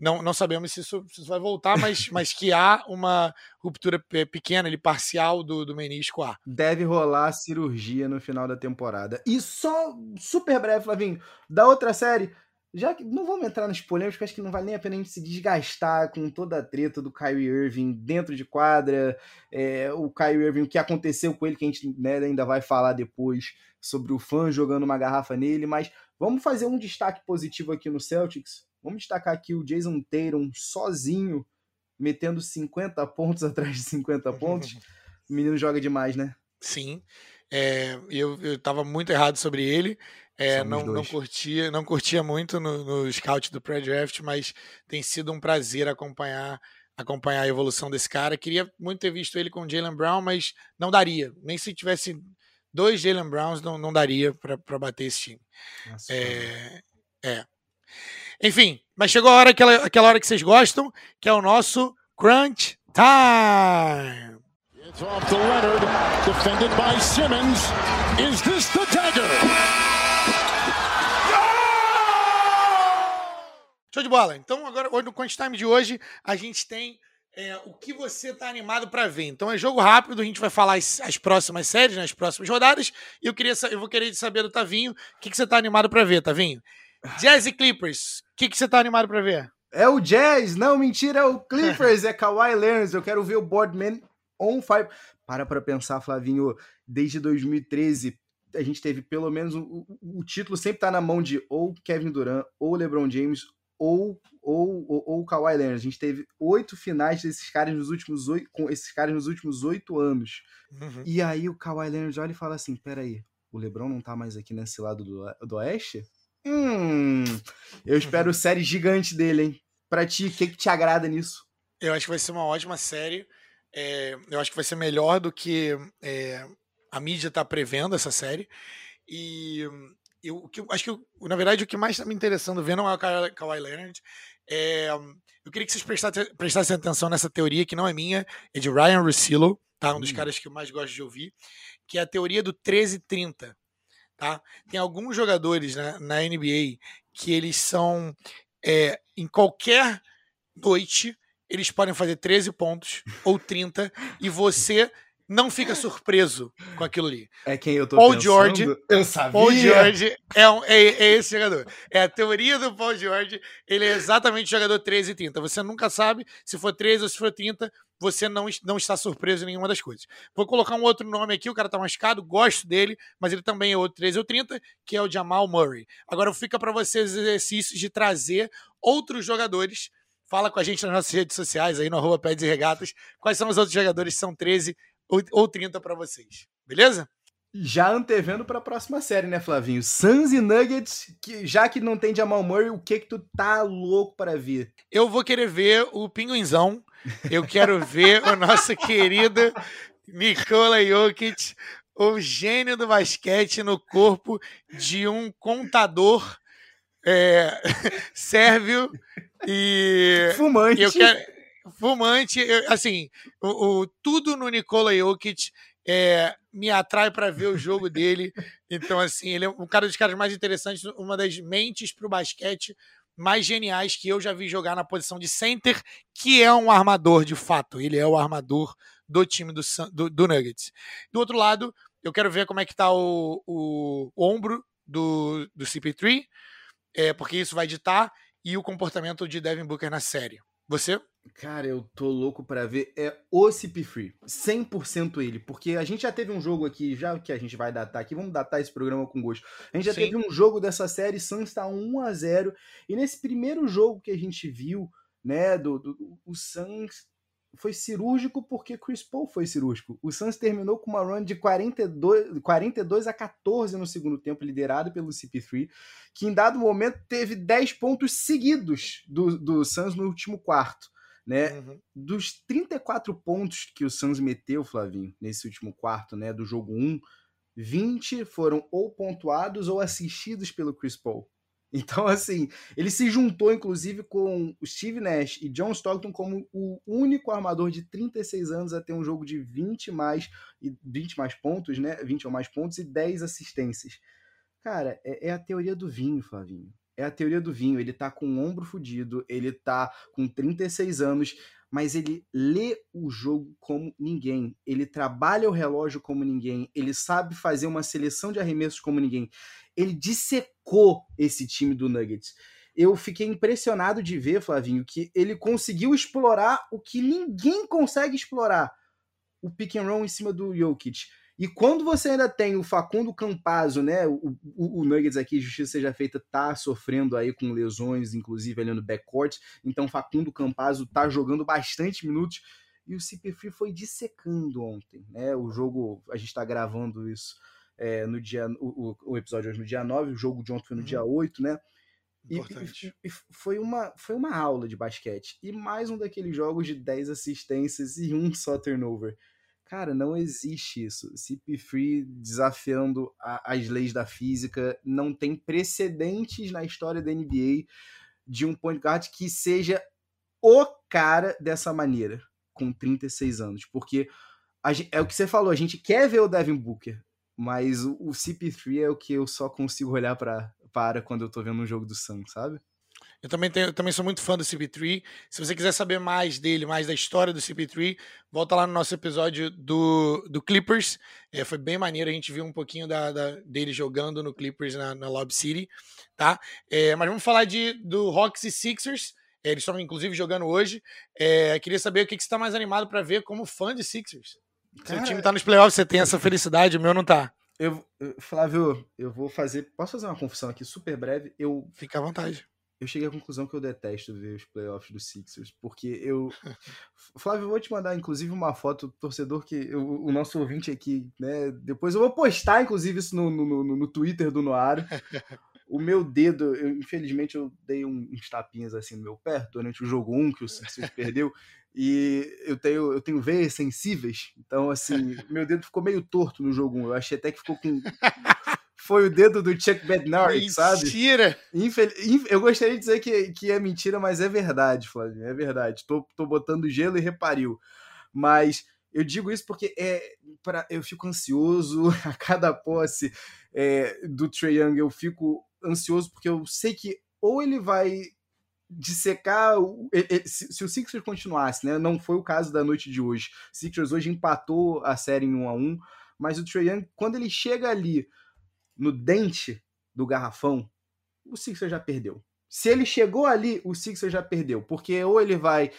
Speaker 1: não, não sabemos se isso, se isso vai voltar, mas, mas que há uma ruptura pe- pequena, ali, parcial do, do menisco há.
Speaker 2: Deve rolar cirurgia no final da temporada. E só super breve, Flavinho, da outra série, já que não vamos entrar nas polêmicas, porque acho que não vale nem a pena a gente se desgastar com toda a treta do Kyrie Irving dentro de quadra, é, o Kyrie Irving, o que aconteceu com ele, que a gente né, ainda vai falar depois sobre o fã jogando uma garrafa nele, mas vamos fazer um destaque positivo aqui no Celtics. Vamos destacar aqui o Jason Tatum sozinho, metendo 50 pontos atrás de 50 pontos. O menino joga demais, né?
Speaker 1: Sim. É, eu, eu tava muito errado sobre ele. É, não, não curtia, não curtia muito no, no scout do pré-draft, mas tem sido um prazer acompanhar acompanhar a evolução desse cara. Queria muito ter visto ele com o Jalen Brown, mas não daria. Nem se tivesse dois Jalen Browns, não, não daria para bater esse time.
Speaker 2: Nossa,
Speaker 1: É, é. Enfim, mas chegou a hora, aquela, aquela hora que vocês gostam, que é o nosso Crunch Time!
Speaker 3: It's off to Leonard, defended by Simmons. Is this the dagger?
Speaker 1: Show de bola. Então, agora, no Crunch Time de hoje, a gente tem é, o que você está animado para ver. Então, é jogo rápido, a gente vai falar as, as próximas séries, nas né, próximas rodadas. E eu, queria, eu vou querer saber do Tavinho o que, que você está animado para ver, Tavinho. Jazz e Clippers, o que, que você está animado para ver?
Speaker 2: É o Jazz, não, mentira, é o Clippers, é Kawhi Leonard. Eu quero ver o Boardman on fire. Para para pensar, Flavinho, desde 2013 a gente teve pelo menos o, o, título sempre tá na mão de ou Kevin Durant, ou LeBron James, ou ou, ou, ou Kawhi Leonard. A gente teve oito finais desses caras nos últimos oito, com esses caras nos últimos oito anos. Uhum. E aí o Kawhi Leonard olha e fala assim: peraí, o LeBron não tá mais aqui nesse lado do, do Oeste? Hum, eu espero uhum. série gigante dele, hein? Pra ti, o que, que te agrada nisso?
Speaker 1: Eu acho que vai ser uma ótima série. É, eu acho que vai ser melhor do que é, a mídia tá prevendo essa série. E eu, que, acho que, na verdade, o que mais está me interessando ver não é o Kawhi Leonard. É, eu queria que vocês prestassem, prestassem, atenção nessa teoria, que não é minha, é de Ryan Russillo, tá? um dos hum. caras que eu mais gosto de ouvir, que é a teoria do 13-30. Tá? Tem alguns jogadores né, na NBA que eles são é, em qualquer noite eles podem fazer 13 pontos ou 30 e você não fica surpreso com aquilo ali.
Speaker 2: É quem eu tô
Speaker 1: Paul
Speaker 2: pensando.
Speaker 1: George,
Speaker 2: eu sabia.
Speaker 1: Paul George é, um, é, é, esse jogador. É a teoria do Paul George. Ele é exatamente o jogador 13 e 30. Você nunca sabe se for 13 ou se for 30. Você não, não está surpreso em nenhuma das coisas. Vou colocar um outro nome aqui. O cara tá machucado, gosto dele, mas ele também é outro 13 ou 30, que é o Jamal Murray. Agora fica para vocês exercícios de trazer outros jogadores Fala com a gente nas nossas redes sociais, aí no arroba Peds e Regatas, quais são os outros jogadores que são 13 ou 30 para vocês. Beleza?
Speaker 2: Já antevendo para a próxima série, né, Flavinho? Suns e Nuggets, que já que não tem Jamal Murray, o que que tu tá louco para ver?
Speaker 1: Eu vou querer ver o Pinguinzão. Eu quero ver o nosso querido Nikola Jokic, o gênio do basquete no corpo de um contador é, sérvio e
Speaker 2: fumante.
Speaker 1: Eu quero, fumante, eu, assim, o, o, tudo no Nikola Jokic é, me atrai para ver o jogo dele. Então, assim, ele é um cara dos caras mais interessantes, uma das mentes para o basquete mais geniais que eu já vi jogar na posição de center, que é um armador de fato. Ele é o armador do time do, do, do Nuggets. Do outro lado, eu quero ver como é que tá o, o, o ombro do, do CP3, é, porque isso vai ditar, e o comportamento de Devin Booker na série. Você?
Speaker 2: Cara, eu tô louco para ver. É o CP Free. 100% ele. Porque a gente já teve um jogo aqui, já que a gente vai datar aqui, vamos datar esse programa com gosto. A gente já Sim. teve um jogo dessa série, Suns tá 1 a 0 E nesse primeiro jogo que a gente viu, né, do, do o Suns foi cirúrgico porque Chris Paul foi cirúrgico. O Suns terminou com uma run de 42, 42 a 14 no segundo tempo, liderado pelo CP3, que em dado momento teve 10 pontos seguidos do, do Suns no último quarto. Né? Uhum. Dos 34 pontos que o Suns meteu, Flavinho, nesse último quarto, né, do jogo 1, 20 foram ou pontuados ou assistidos pelo Chris Paul. Então, assim, ele se juntou, inclusive, com o Steve Nash e John Stockton como o único armador de 36 anos a ter um jogo de 20 mais, 20 mais pontos, né? 20 ou mais pontos e 10 assistências. Cara, é, é a teoria do vinho, Flavinho. É a teoria do vinho. Ele tá com o ombro fudido, ele tá com 36 anos, mas ele lê o jogo como ninguém. Ele trabalha o relógio como ninguém. Ele sabe fazer uma seleção de arremessos como ninguém. Ele dissecou esse time do Nuggets. Eu fiquei impressionado de ver, Flavinho, que ele conseguiu explorar o que ninguém consegue explorar. O pick and roll em cima do Jokic. E quando você ainda tem o Facundo Campazzo, né? O, o, o, Nuggets aqui, justiça seja feita, tá sofrendo aí com lesões, inclusive ali no backcourt. Então Facundo Campazzo tá jogando bastante minutos. E o CP Free foi dissecando ontem, né? O jogo, a gente tá gravando isso é, no dia. O, o, episódio hoje no dia 9, o jogo de ontem foi no uhum. dia 8, né? E, e, e, foi, uma, foi uma aula de basquete. E mais um daqueles jogos de 10 assistências e um só turnover. Cara, não existe isso. CP3 desafiando a, as leis da física. Não tem precedentes na história da NBA de um point guard que seja o cara dessa maneira, com 36 anos. Porque é o que você falou, a gente quer ver o Devin Booker, mas o, o CP3 é o que eu só consigo olhar pra, para quando eu tô vendo um jogo do Suns, sabe?
Speaker 1: Eu também, tenho, eu também sou muito fã do CP3. Se você quiser saber mais dele, mais da história do CP3, volta lá no nosso episódio do, do Clippers. É, foi bem maneiro, a gente viu um pouquinho da, da dele jogando no Clippers na, na Lob City, tá? É, mas vamos falar de, do Hawks e Sixers. É, eles estão, inclusive, jogando hoje. É, queria saber o que, que você está mais animado para ver como fã de Sixers. Cara, Seu time tá nos playoffs, você tem essa felicidade, o meu não tá.
Speaker 2: Eu, Flávio, eu vou fazer. Posso fazer uma confissão aqui super breve? Eu.
Speaker 1: Fica à vontade
Speaker 2: eu cheguei à conclusão que eu detesto ver os playoffs dos Sixers, porque eu. Flávio, eu vou te mandar, inclusive, uma foto do torcedor que. Eu, o nosso ouvinte aqui, né? Depois eu vou postar, inclusive, isso no, no, no, no Twitter do Noaro. o meu dedo, eu, infelizmente, eu dei uns tapinhas assim no meu pé durante o jogo 1 que o Sixers perdeu. E eu tenho, eu tenho veias sensíveis, então assim, meu dedo ficou meio torto no jogo 1. Eu achei até que ficou com foi o dedo do Chuck Bednarik, sabe?
Speaker 1: Mentira!
Speaker 2: Infel... Eu gostaria de dizer que, que é mentira, mas é verdade, Flávio. É verdade. Tô, tô botando gelo e repariu. Mas eu digo isso porque é para eu fico ansioso a cada posse é, do Trae Young. Eu fico ansioso porque eu sei que ou ele vai dissecar se, o Sixers continuasse, né? Não foi o caso da noite de hoje. O Sixers hoje empatou a série em 1 a 1, mas o Trae Young quando ele chega ali no dente do garrafão, o Sixer já perdeu. Se ele chegou ali, o Sixer já perdeu, porque ou ele vai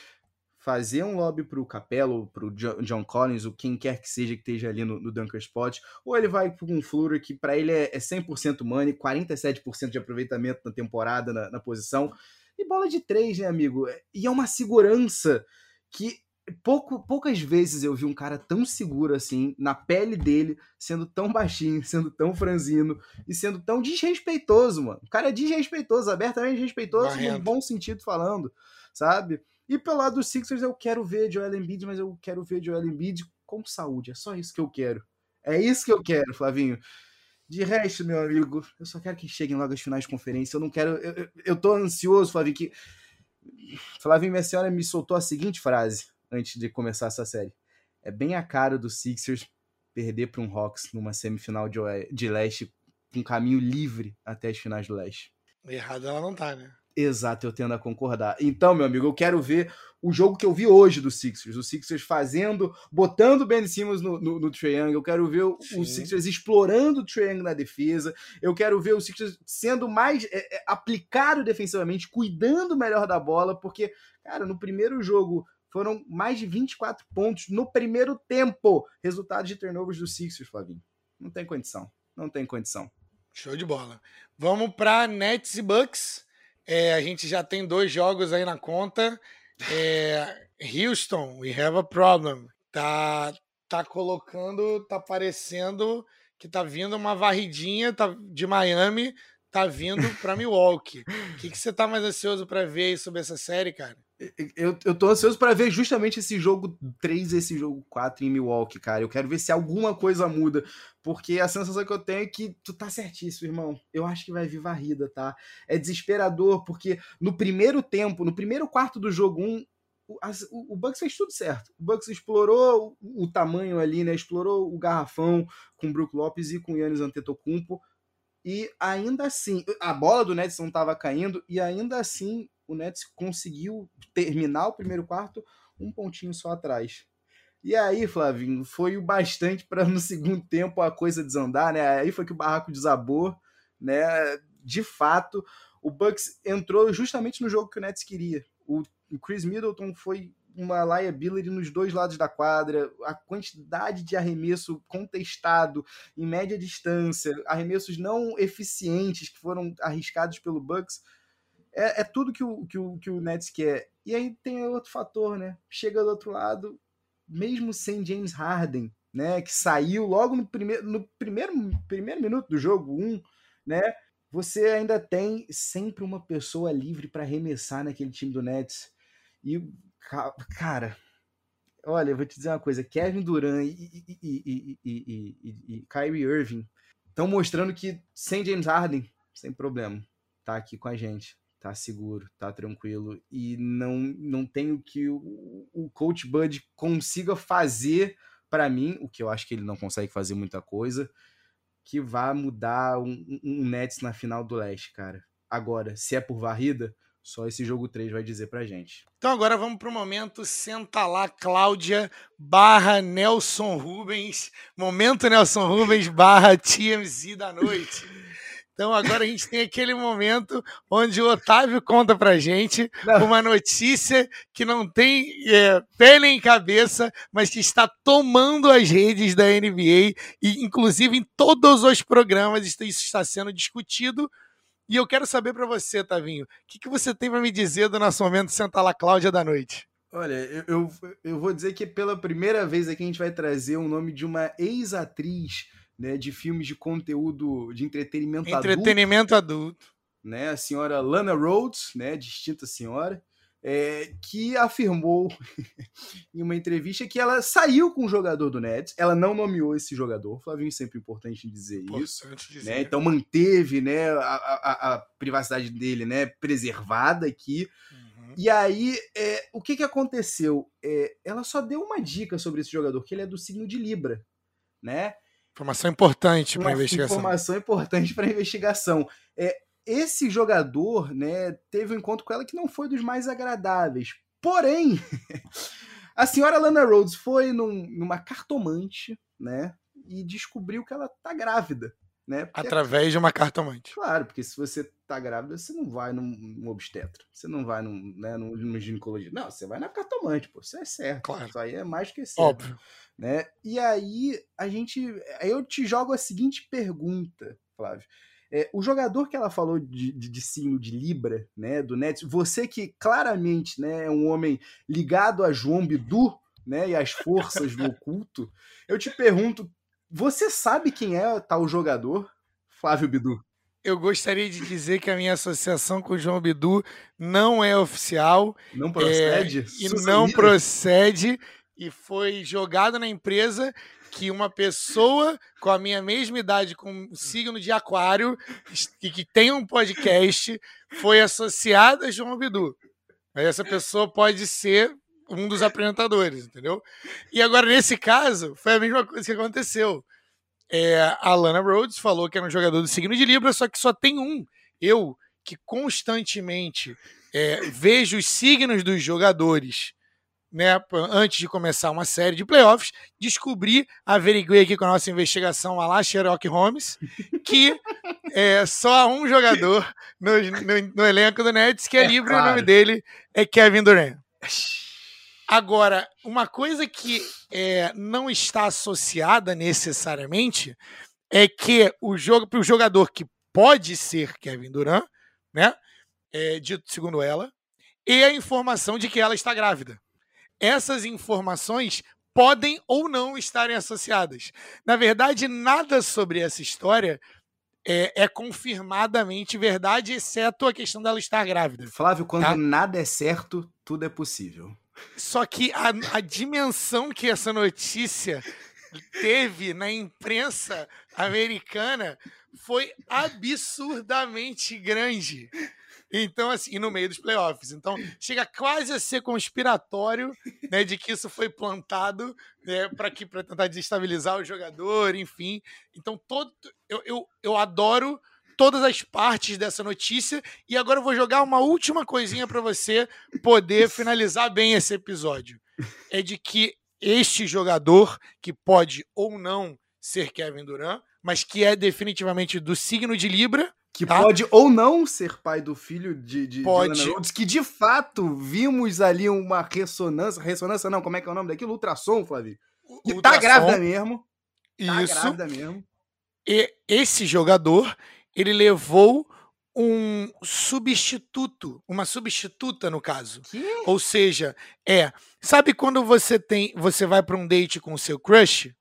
Speaker 2: fazer um lobby pro Capello, pro John Collins, ou quem quer que seja que esteja ali no, no Dunker Spot, ou ele vai com um Flurry que para ele é, é 100% money, 47% de aproveitamento na temporada na, na posição, e bola de três, né, amigo? E é uma segurança que pouco, poucas vezes eu vi um cara tão seguro assim, na pele dele, sendo tão baixinho, sendo tão franzino e sendo tão desrespeitoso, mano. O cara é desrespeitoso, abertamente desrespeitoso, Barrendo. no bom sentido falando, sabe? E pelo lado dos Sixers eu quero ver Joel Embiid, mas eu quero ver Joel Embiid com saúde. É só isso que eu quero. É isso que eu quero, Flavinho. De resto, meu amigo, eu só quero que cheguem logo as finais de conferência. Eu não quero. Eu, eu, eu tô ansioso, Flavinho, que. Flavinho, minha senhora me soltou a seguinte frase antes de começar essa série. É bem a cara do Sixers perder para um Hawks numa semifinal de, de leste com caminho livre até as finais do leste.
Speaker 1: Errado ela não tá, né?
Speaker 2: Exato, eu tendo a concordar. Então, meu amigo, eu quero ver o jogo que eu vi hoje do Sixers. O Sixers fazendo, botando o Ben Simmons no, no, no triangle. Eu quero ver o, o Sixers explorando o triangle na defesa. Eu quero ver o Sixers sendo mais é, é, aplicado defensivamente, cuidando melhor da bola, porque, cara, no primeiro jogo foram mais de 24 pontos no primeiro tempo. Resultado de turnovers do Sixers, Flavinho. Não tem condição. Não tem condição.
Speaker 1: Show de bola. Vamos para Nets e Bucks. É, a gente já tem dois jogos aí na conta. É, Houston, we have a problem. Tá, tá colocando, tá parecendo que tá vindo uma varridinha tá, de Miami, tá vindo para Milwaukee. O que, que você tá mais ansioso para ver aí sobre essa série, cara?
Speaker 2: Eu, eu tô ansioso para ver justamente esse jogo 3 e esse jogo 4 em Milwaukee, cara. Eu quero ver se alguma coisa muda. Porque a sensação que eu tenho é que tu tá certíssimo, irmão. Eu acho que vai vir varrida, tá? É desesperador, porque no primeiro tempo, no primeiro quarto do jogo 1, o, o, o Bucks fez tudo certo. O Bucks explorou o, o tamanho ali, né? Explorou o garrafão com o Brook Lopes e com o Yannis Antetokounmpo. E ainda assim, a bola do Nets não estava caindo, e ainda assim o Nets conseguiu terminar o primeiro quarto um pontinho só atrás. E aí, Flavinho, foi o bastante para no segundo tempo a coisa desandar, né? Aí foi que o barraco desabou, né? De fato, o Bucks entrou justamente no jogo que o Nets queria. O Chris Middleton foi uma liability nos dois lados da quadra, a quantidade de arremesso contestado em média distância, arremessos não eficientes que foram arriscados pelo Bucks é, é tudo que o, que, o, que o Nets quer. E aí tem outro fator, né? Chega do outro lado, mesmo sem James Harden, né? Que saiu logo no primeiro, no primeiro, primeiro minuto do jogo, um, né? Você ainda tem sempre uma pessoa livre para arremessar naquele time do Nets. E, cara, olha, eu vou te dizer uma coisa: Kevin Durant e, e, e, e, Kyrie Irving estão mostrando que sem James Harden, sem problema, tá aqui com a gente tá seguro, tá tranquilo. E não, não tenho que o, o Coach Bud consiga fazer para mim, o que eu acho que ele não consegue fazer muita coisa, que vá mudar um, um Nets na final do leste, cara. Agora, se é por varrida, só esse jogo 3 vai dizer pra gente.
Speaker 1: Então agora vamos pro momento Senta lá Cláudia barra Nelson Rubens. Momento Nelson Rubens barra TMZ da noite. Então agora a gente tem aquele momento onde o Otávio conta pra gente não. uma notícia que não tem é, pé nem cabeça, mas que está tomando as redes da NBA e inclusive em todos os programas isso está sendo discutido e eu quero saber para você, Tavinho, o que, que você tem para me dizer do nosso momento Senta lá Cláudia da noite?
Speaker 2: Olha, eu, eu, eu, vou dizer que pela primeira vez aqui a gente vai trazer o nome de uma ex-atriz né, de filmes de conteúdo de entretenimento,
Speaker 1: entretenimento adulto. adulto.
Speaker 2: Né, a senhora Lana Rhodes, né, distinta senhora, é, que afirmou em uma entrevista que ela saiu com o jogador do Nets, ela não nomeou esse jogador, Flavinho sempre importante dizer importante isso, dizer. Né? então manteve né, a, a, a, privacidade dele né, preservada aqui, uhum. e aí é, o que, que aconteceu? É, ela só deu uma dica sobre esse jogador, que ele é do signo de Libra, né?
Speaker 1: Informação importante para a investigação.
Speaker 2: Informação importante para a investigação. É, esse jogador, né, teve um encontro com ela que não foi dos mais agradáveis. Porém, a senhora Lana Rhodes foi num, numa cartomante, né, e descobriu que ela tá grávida, né?
Speaker 1: Porque, Através de uma cartomante.
Speaker 2: Claro, porque se você tá grávida, você não vai num, num obstetra, você não vai num, né, num, num ginecologista. Não, você vai na cartomante, pô, isso é certo. Claro. Isso aí é mais que certo.
Speaker 1: Óbvio.
Speaker 2: Né? E aí, a gente. Aí eu te jogo a seguinte pergunta, Flávio. É, o jogador que ela falou de, de, de signo de Libra, né, do Nets, você que claramente né, é um homem ligado a João Bidu, né, e as forças do oculto, eu te pergunto, você sabe quem é tal jogador, Flávio Bidu?
Speaker 1: Eu gostaria de dizer que a minha associação com o João Bidu não é oficial.
Speaker 2: Não procede?
Speaker 1: É, e não procede. E foi jogado na empresa que uma pessoa com a minha mesma idade, com signo de aquário, e que tem um podcast, foi associada a João Bidu. Mas essa pessoa pode ser um dos apresentadores, entendeu? E agora, nesse caso, foi a mesma coisa que aconteceu. É, a Lana Rhodes falou que era um jogador do signo de Libra, só que só tem um. Eu, que constantemente é, vejo os signos dos jogadores né, antes de começar uma série de playoffs, descobri, averiguei aqui com a nossa investigação a lá Sherlock Holmes, que é, só há um jogador no, no, no, elenco do Nets que é, é livre claro. o nome dele é Kevin Durant. Agora, uma coisa que é, não está associada necessariamente é que o jogo para o jogador que pode ser Kevin Durant, né, é, dito segundo ela, e a informação de que ela está grávida essas informações podem ou não estarem associadas. Na verdade, nada sobre essa história é, é, confirmadamente verdade, exceto a questão dela estar grávida.
Speaker 2: Flávio, quando tá? nada é certo, tudo é possível.
Speaker 1: Só que a, a dimensão que essa notícia teve na imprensa americana foi absurdamente grande. Então, assim, no meio dos playoffs. Então, chega quase a ser conspiratório, né, de que isso foi plantado, né, para que para tentar desestabilizar o jogador, enfim. Então, todo eu, eu, eu adoro todas as partes dessa notícia e agora eu vou jogar uma última coisinha para você poder finalizar bem esse episódio. É de que este jogador que pode ou não ser Kevin Durant, mas que é definitivamente do signo de Libra,
Speaker 2: que tá? pode ou não ser pai do filho de, de, pode. de que de fato vimos ali uma ressonância, ressonância não, como é que é o nome daquilo? Ultrassom, Flávio. Que Ultrassom. tá grávida mesmo.
Speaker 1: Tá Isso. grávida mesmo. E esse jogador, ele levou um substituto, uma substituta no caso. Que? Ou seja, é, sabe quando você tem, você vai para um date com o seu crush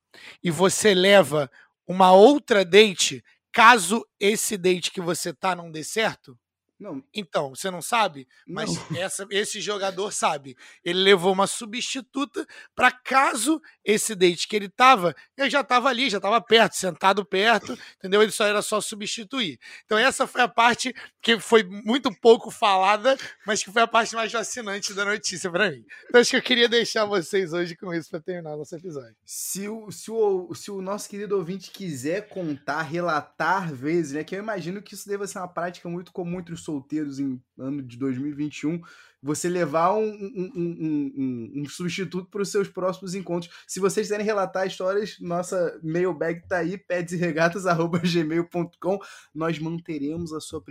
Speaker 1: e você leva uma outra date caso esse date que você tá não dê certo? Não. Então, você não sabe? Mas essa, esse jogador sabe. Ele levou uma substituta para caso esse date que ele tava, ele já tava ali, já tava perto, sentado perto, entendeu? Ele só era só substituir. Então, essa foi a parte que foi muito pouco falada, mas que foi a parte mais fascinante da notícia para mim. Então, acho que eu queria deixar vocês hoje com isso para terminar nosso episódio.
Speaker 4: Se o, se, o, se o nosso querido ouvinte quiser contar, relatar vezes, né? Que eu imagino que isso deva ser uma prática muito comum entre os solteiros em ano de 2021, você levar um, um, um, um substituto para os seus próximos encontros. Se vocês quiserem relatar histórias, nossa mailbag tá aí, pedesregatas.gmail.com. Nós manteremos a sua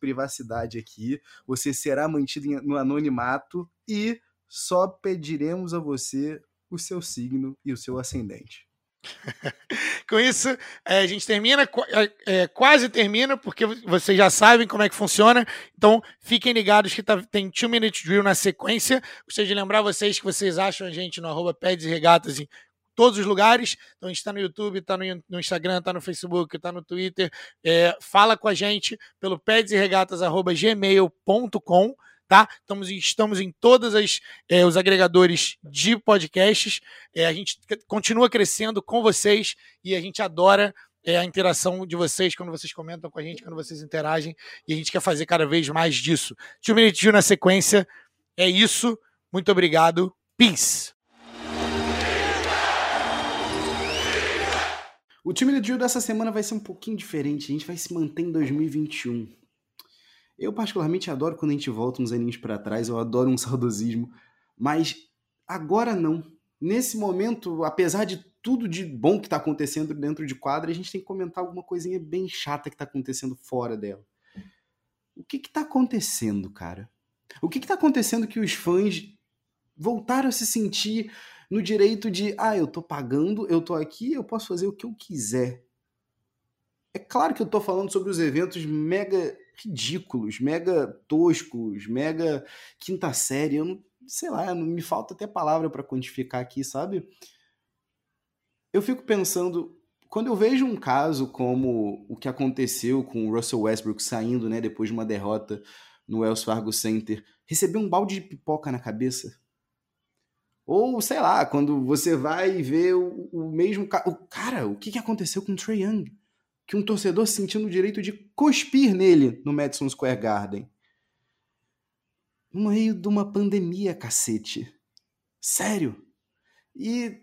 Speaker 4: privacidade aqui. Você será mantido no anonimato e só pediremos a você o seu signo e o seu ascendente.
Speaker 1: Com isso, é, a gente termina, é, quase termina, porque vocês já sabem como é que funciona. Então, fiquem ligados que tá, tem 2 Minute Drill na sequência. Gostaria de lembrar vocês que vocês acham a gente no arroba Peds e Regatas em todos os lugares. Então, a gente está no YouTube, está no, Instagram, está no Facebook, está no Twitter. É, fala com a gente pelo pedsregatas.gmail.com tá? Estamos, estamos em todos é, os agregadores de podcasts. É, a gente continua crescendo com vocês e a gente adora é, a interação de vocês quando vocês comentam com a gente, quando vocês interagem, e a gente quer fazer cada vez mais disso. Tio Minutinho na sequência. É isso. Muito obrigado. Peace.
Speaker 2: O time de dessa semana vai ser um pouquinho diferente. A gente vai se manter em 2021. Eu, particularmente, adoro quando a gente volta uns aninhos para trás, eu adoro um saudosismo, mas agora não. Nesse momento, apesar de tudo de bom que está acontecendo dentro de quadra, a gente tem que comentar alguma coisinha bem chata que está acontecendo fora dela. O que está acontecendo, cara? O que está acontecendo que os fãs voltaram a se sentir no direito de, ah, eu tô pagando, eu tô aqui, eu posso fazer o que eu quiser. É claro que eu tô falando sobre os eventos mega ridículos, mega toscos, mega quinta série. Eu não, sei lá, não me falta até palavra para quantificar aqui, sabe? Eu fico pensando, quando eu vejo um caso como o que aconteceu com o Russell Westbrook saindo, né, depois de uma derrota no Wells Fargo Center, receber um balde de pipoca na cabeça. Ou, sei lá, quando você vai ver o, o mesmo. O, cara, o que, que aconteceu com o Trey Young? Que um torcedor sentindo o direito de cuspir nele no Madison Square Garden. No meio de uma pandemia, cacete. Sério. E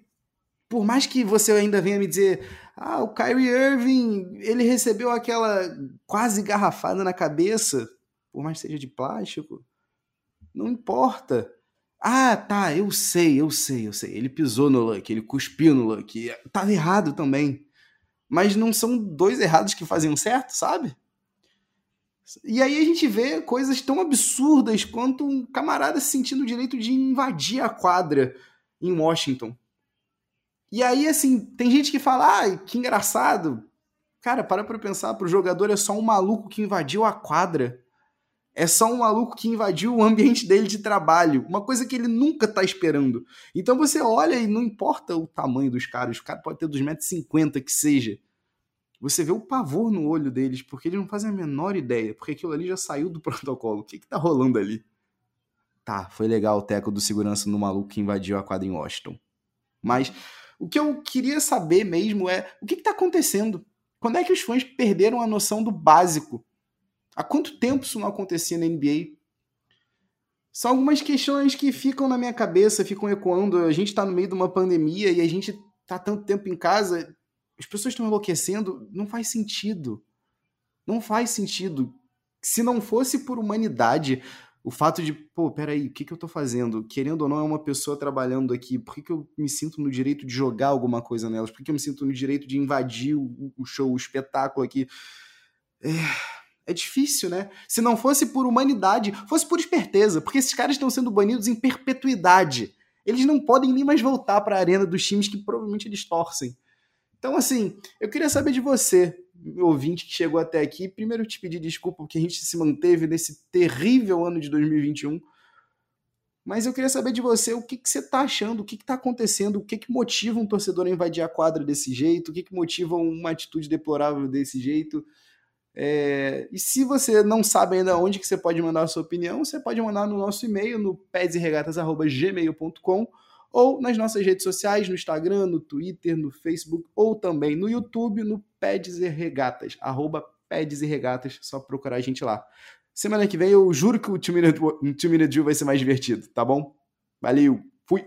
Speaker 2: por mais que você ainda venha me dizer, ah, o Kyrie Irving, ele recebeu aquela quase garrafada na cabeça, por mais que seja de plástico, não importa. Ah, tá, eu sei, eu sei, eu sei. Ele pisou no Luck, ele cuspiu no Luck. Tava errado também mas não são dois errados que fazem um certo, sabe? E aí a gente vê coisas tão absurdas quanto um camarada se sentindo o direito de invadir a quadra em Washington. E aí, assim, tem gente que fala, ah, que engraçado. Cara, para pra pensar, pro jogador é só um maluco que invadiu a quadra. É só um maluco que invadiu o ambiente dele de trabalho. Uma coisa que ele nunca tá esperando. Então você olha e não importa o tamanho dos caras, o cara pode ter 2,50m que seja. Você vê o pavor no olho deles, porque eles não fazem a menor ideia, porque aquilo ali já saiu do protocolo. O que que tá rolando ali? Tá, foi legal o teco do segurança no maluco que invadiu a quadra em Washington. Mas o que eu queria saber mesmo é o que, que tá acontecendo? Quando é que os fãs perderam a noção do básico? Há quanto tempo isso não acontecia na NBA? São algumas questões que ficam na minha cabeça, ficam ecoando. A gente está no meio de uma pandemia e a gente está tanto tempo em casa, as pessoas estão enlouquecendo. Não faz sentido. Não faz sentido. Se não fosse por humanidade, o fato de, pô, peraí, o que, que eu tô fazendo? Querendo ou não, é uma pessoa trabalhando aqui. Por que, que eu me sinto no direito de jogar alguma coisa nelas? Por que, que eu me sinto no direito de invadir o, o show, o espetáculo aqui? É é difícil, né? Se não fosse por humanidade, fosse por esperteza, porque esses caras estão sendo banidos em perpetuidade. Eles não podem nem mais voltar para a arena dos times que provavelmente eles torcem. Então, assim, eu queria saber de você, ouvinte que chegou até aqui. Primeiro, te pedir desculpa porque a gente se manteve nesse terrível ano de 2021. Mas eu queria saber de você o que, que você está achando, o que está acontecendo, o que, que motiva um torcedor a invadir a quadra desse jeito, o que, que motiva uma atitude deplorável desse jeito. É, e se você não sabe ainda onde que você pode mandar a sua opinião, você pode mandar no nosso e-mail, no pedsregatas.gmail.com ou nas nossas redes sociais, no Instagram, no Twitter, no Facebook ou também no YouTube, no Peds e Regatas, arroba Peds e Regatas, só procurar a gente lá. Semana que vem eu juro que o Two Minute, Two Minute Drill vai ser mais divertido, tá bom? Valeu, fui!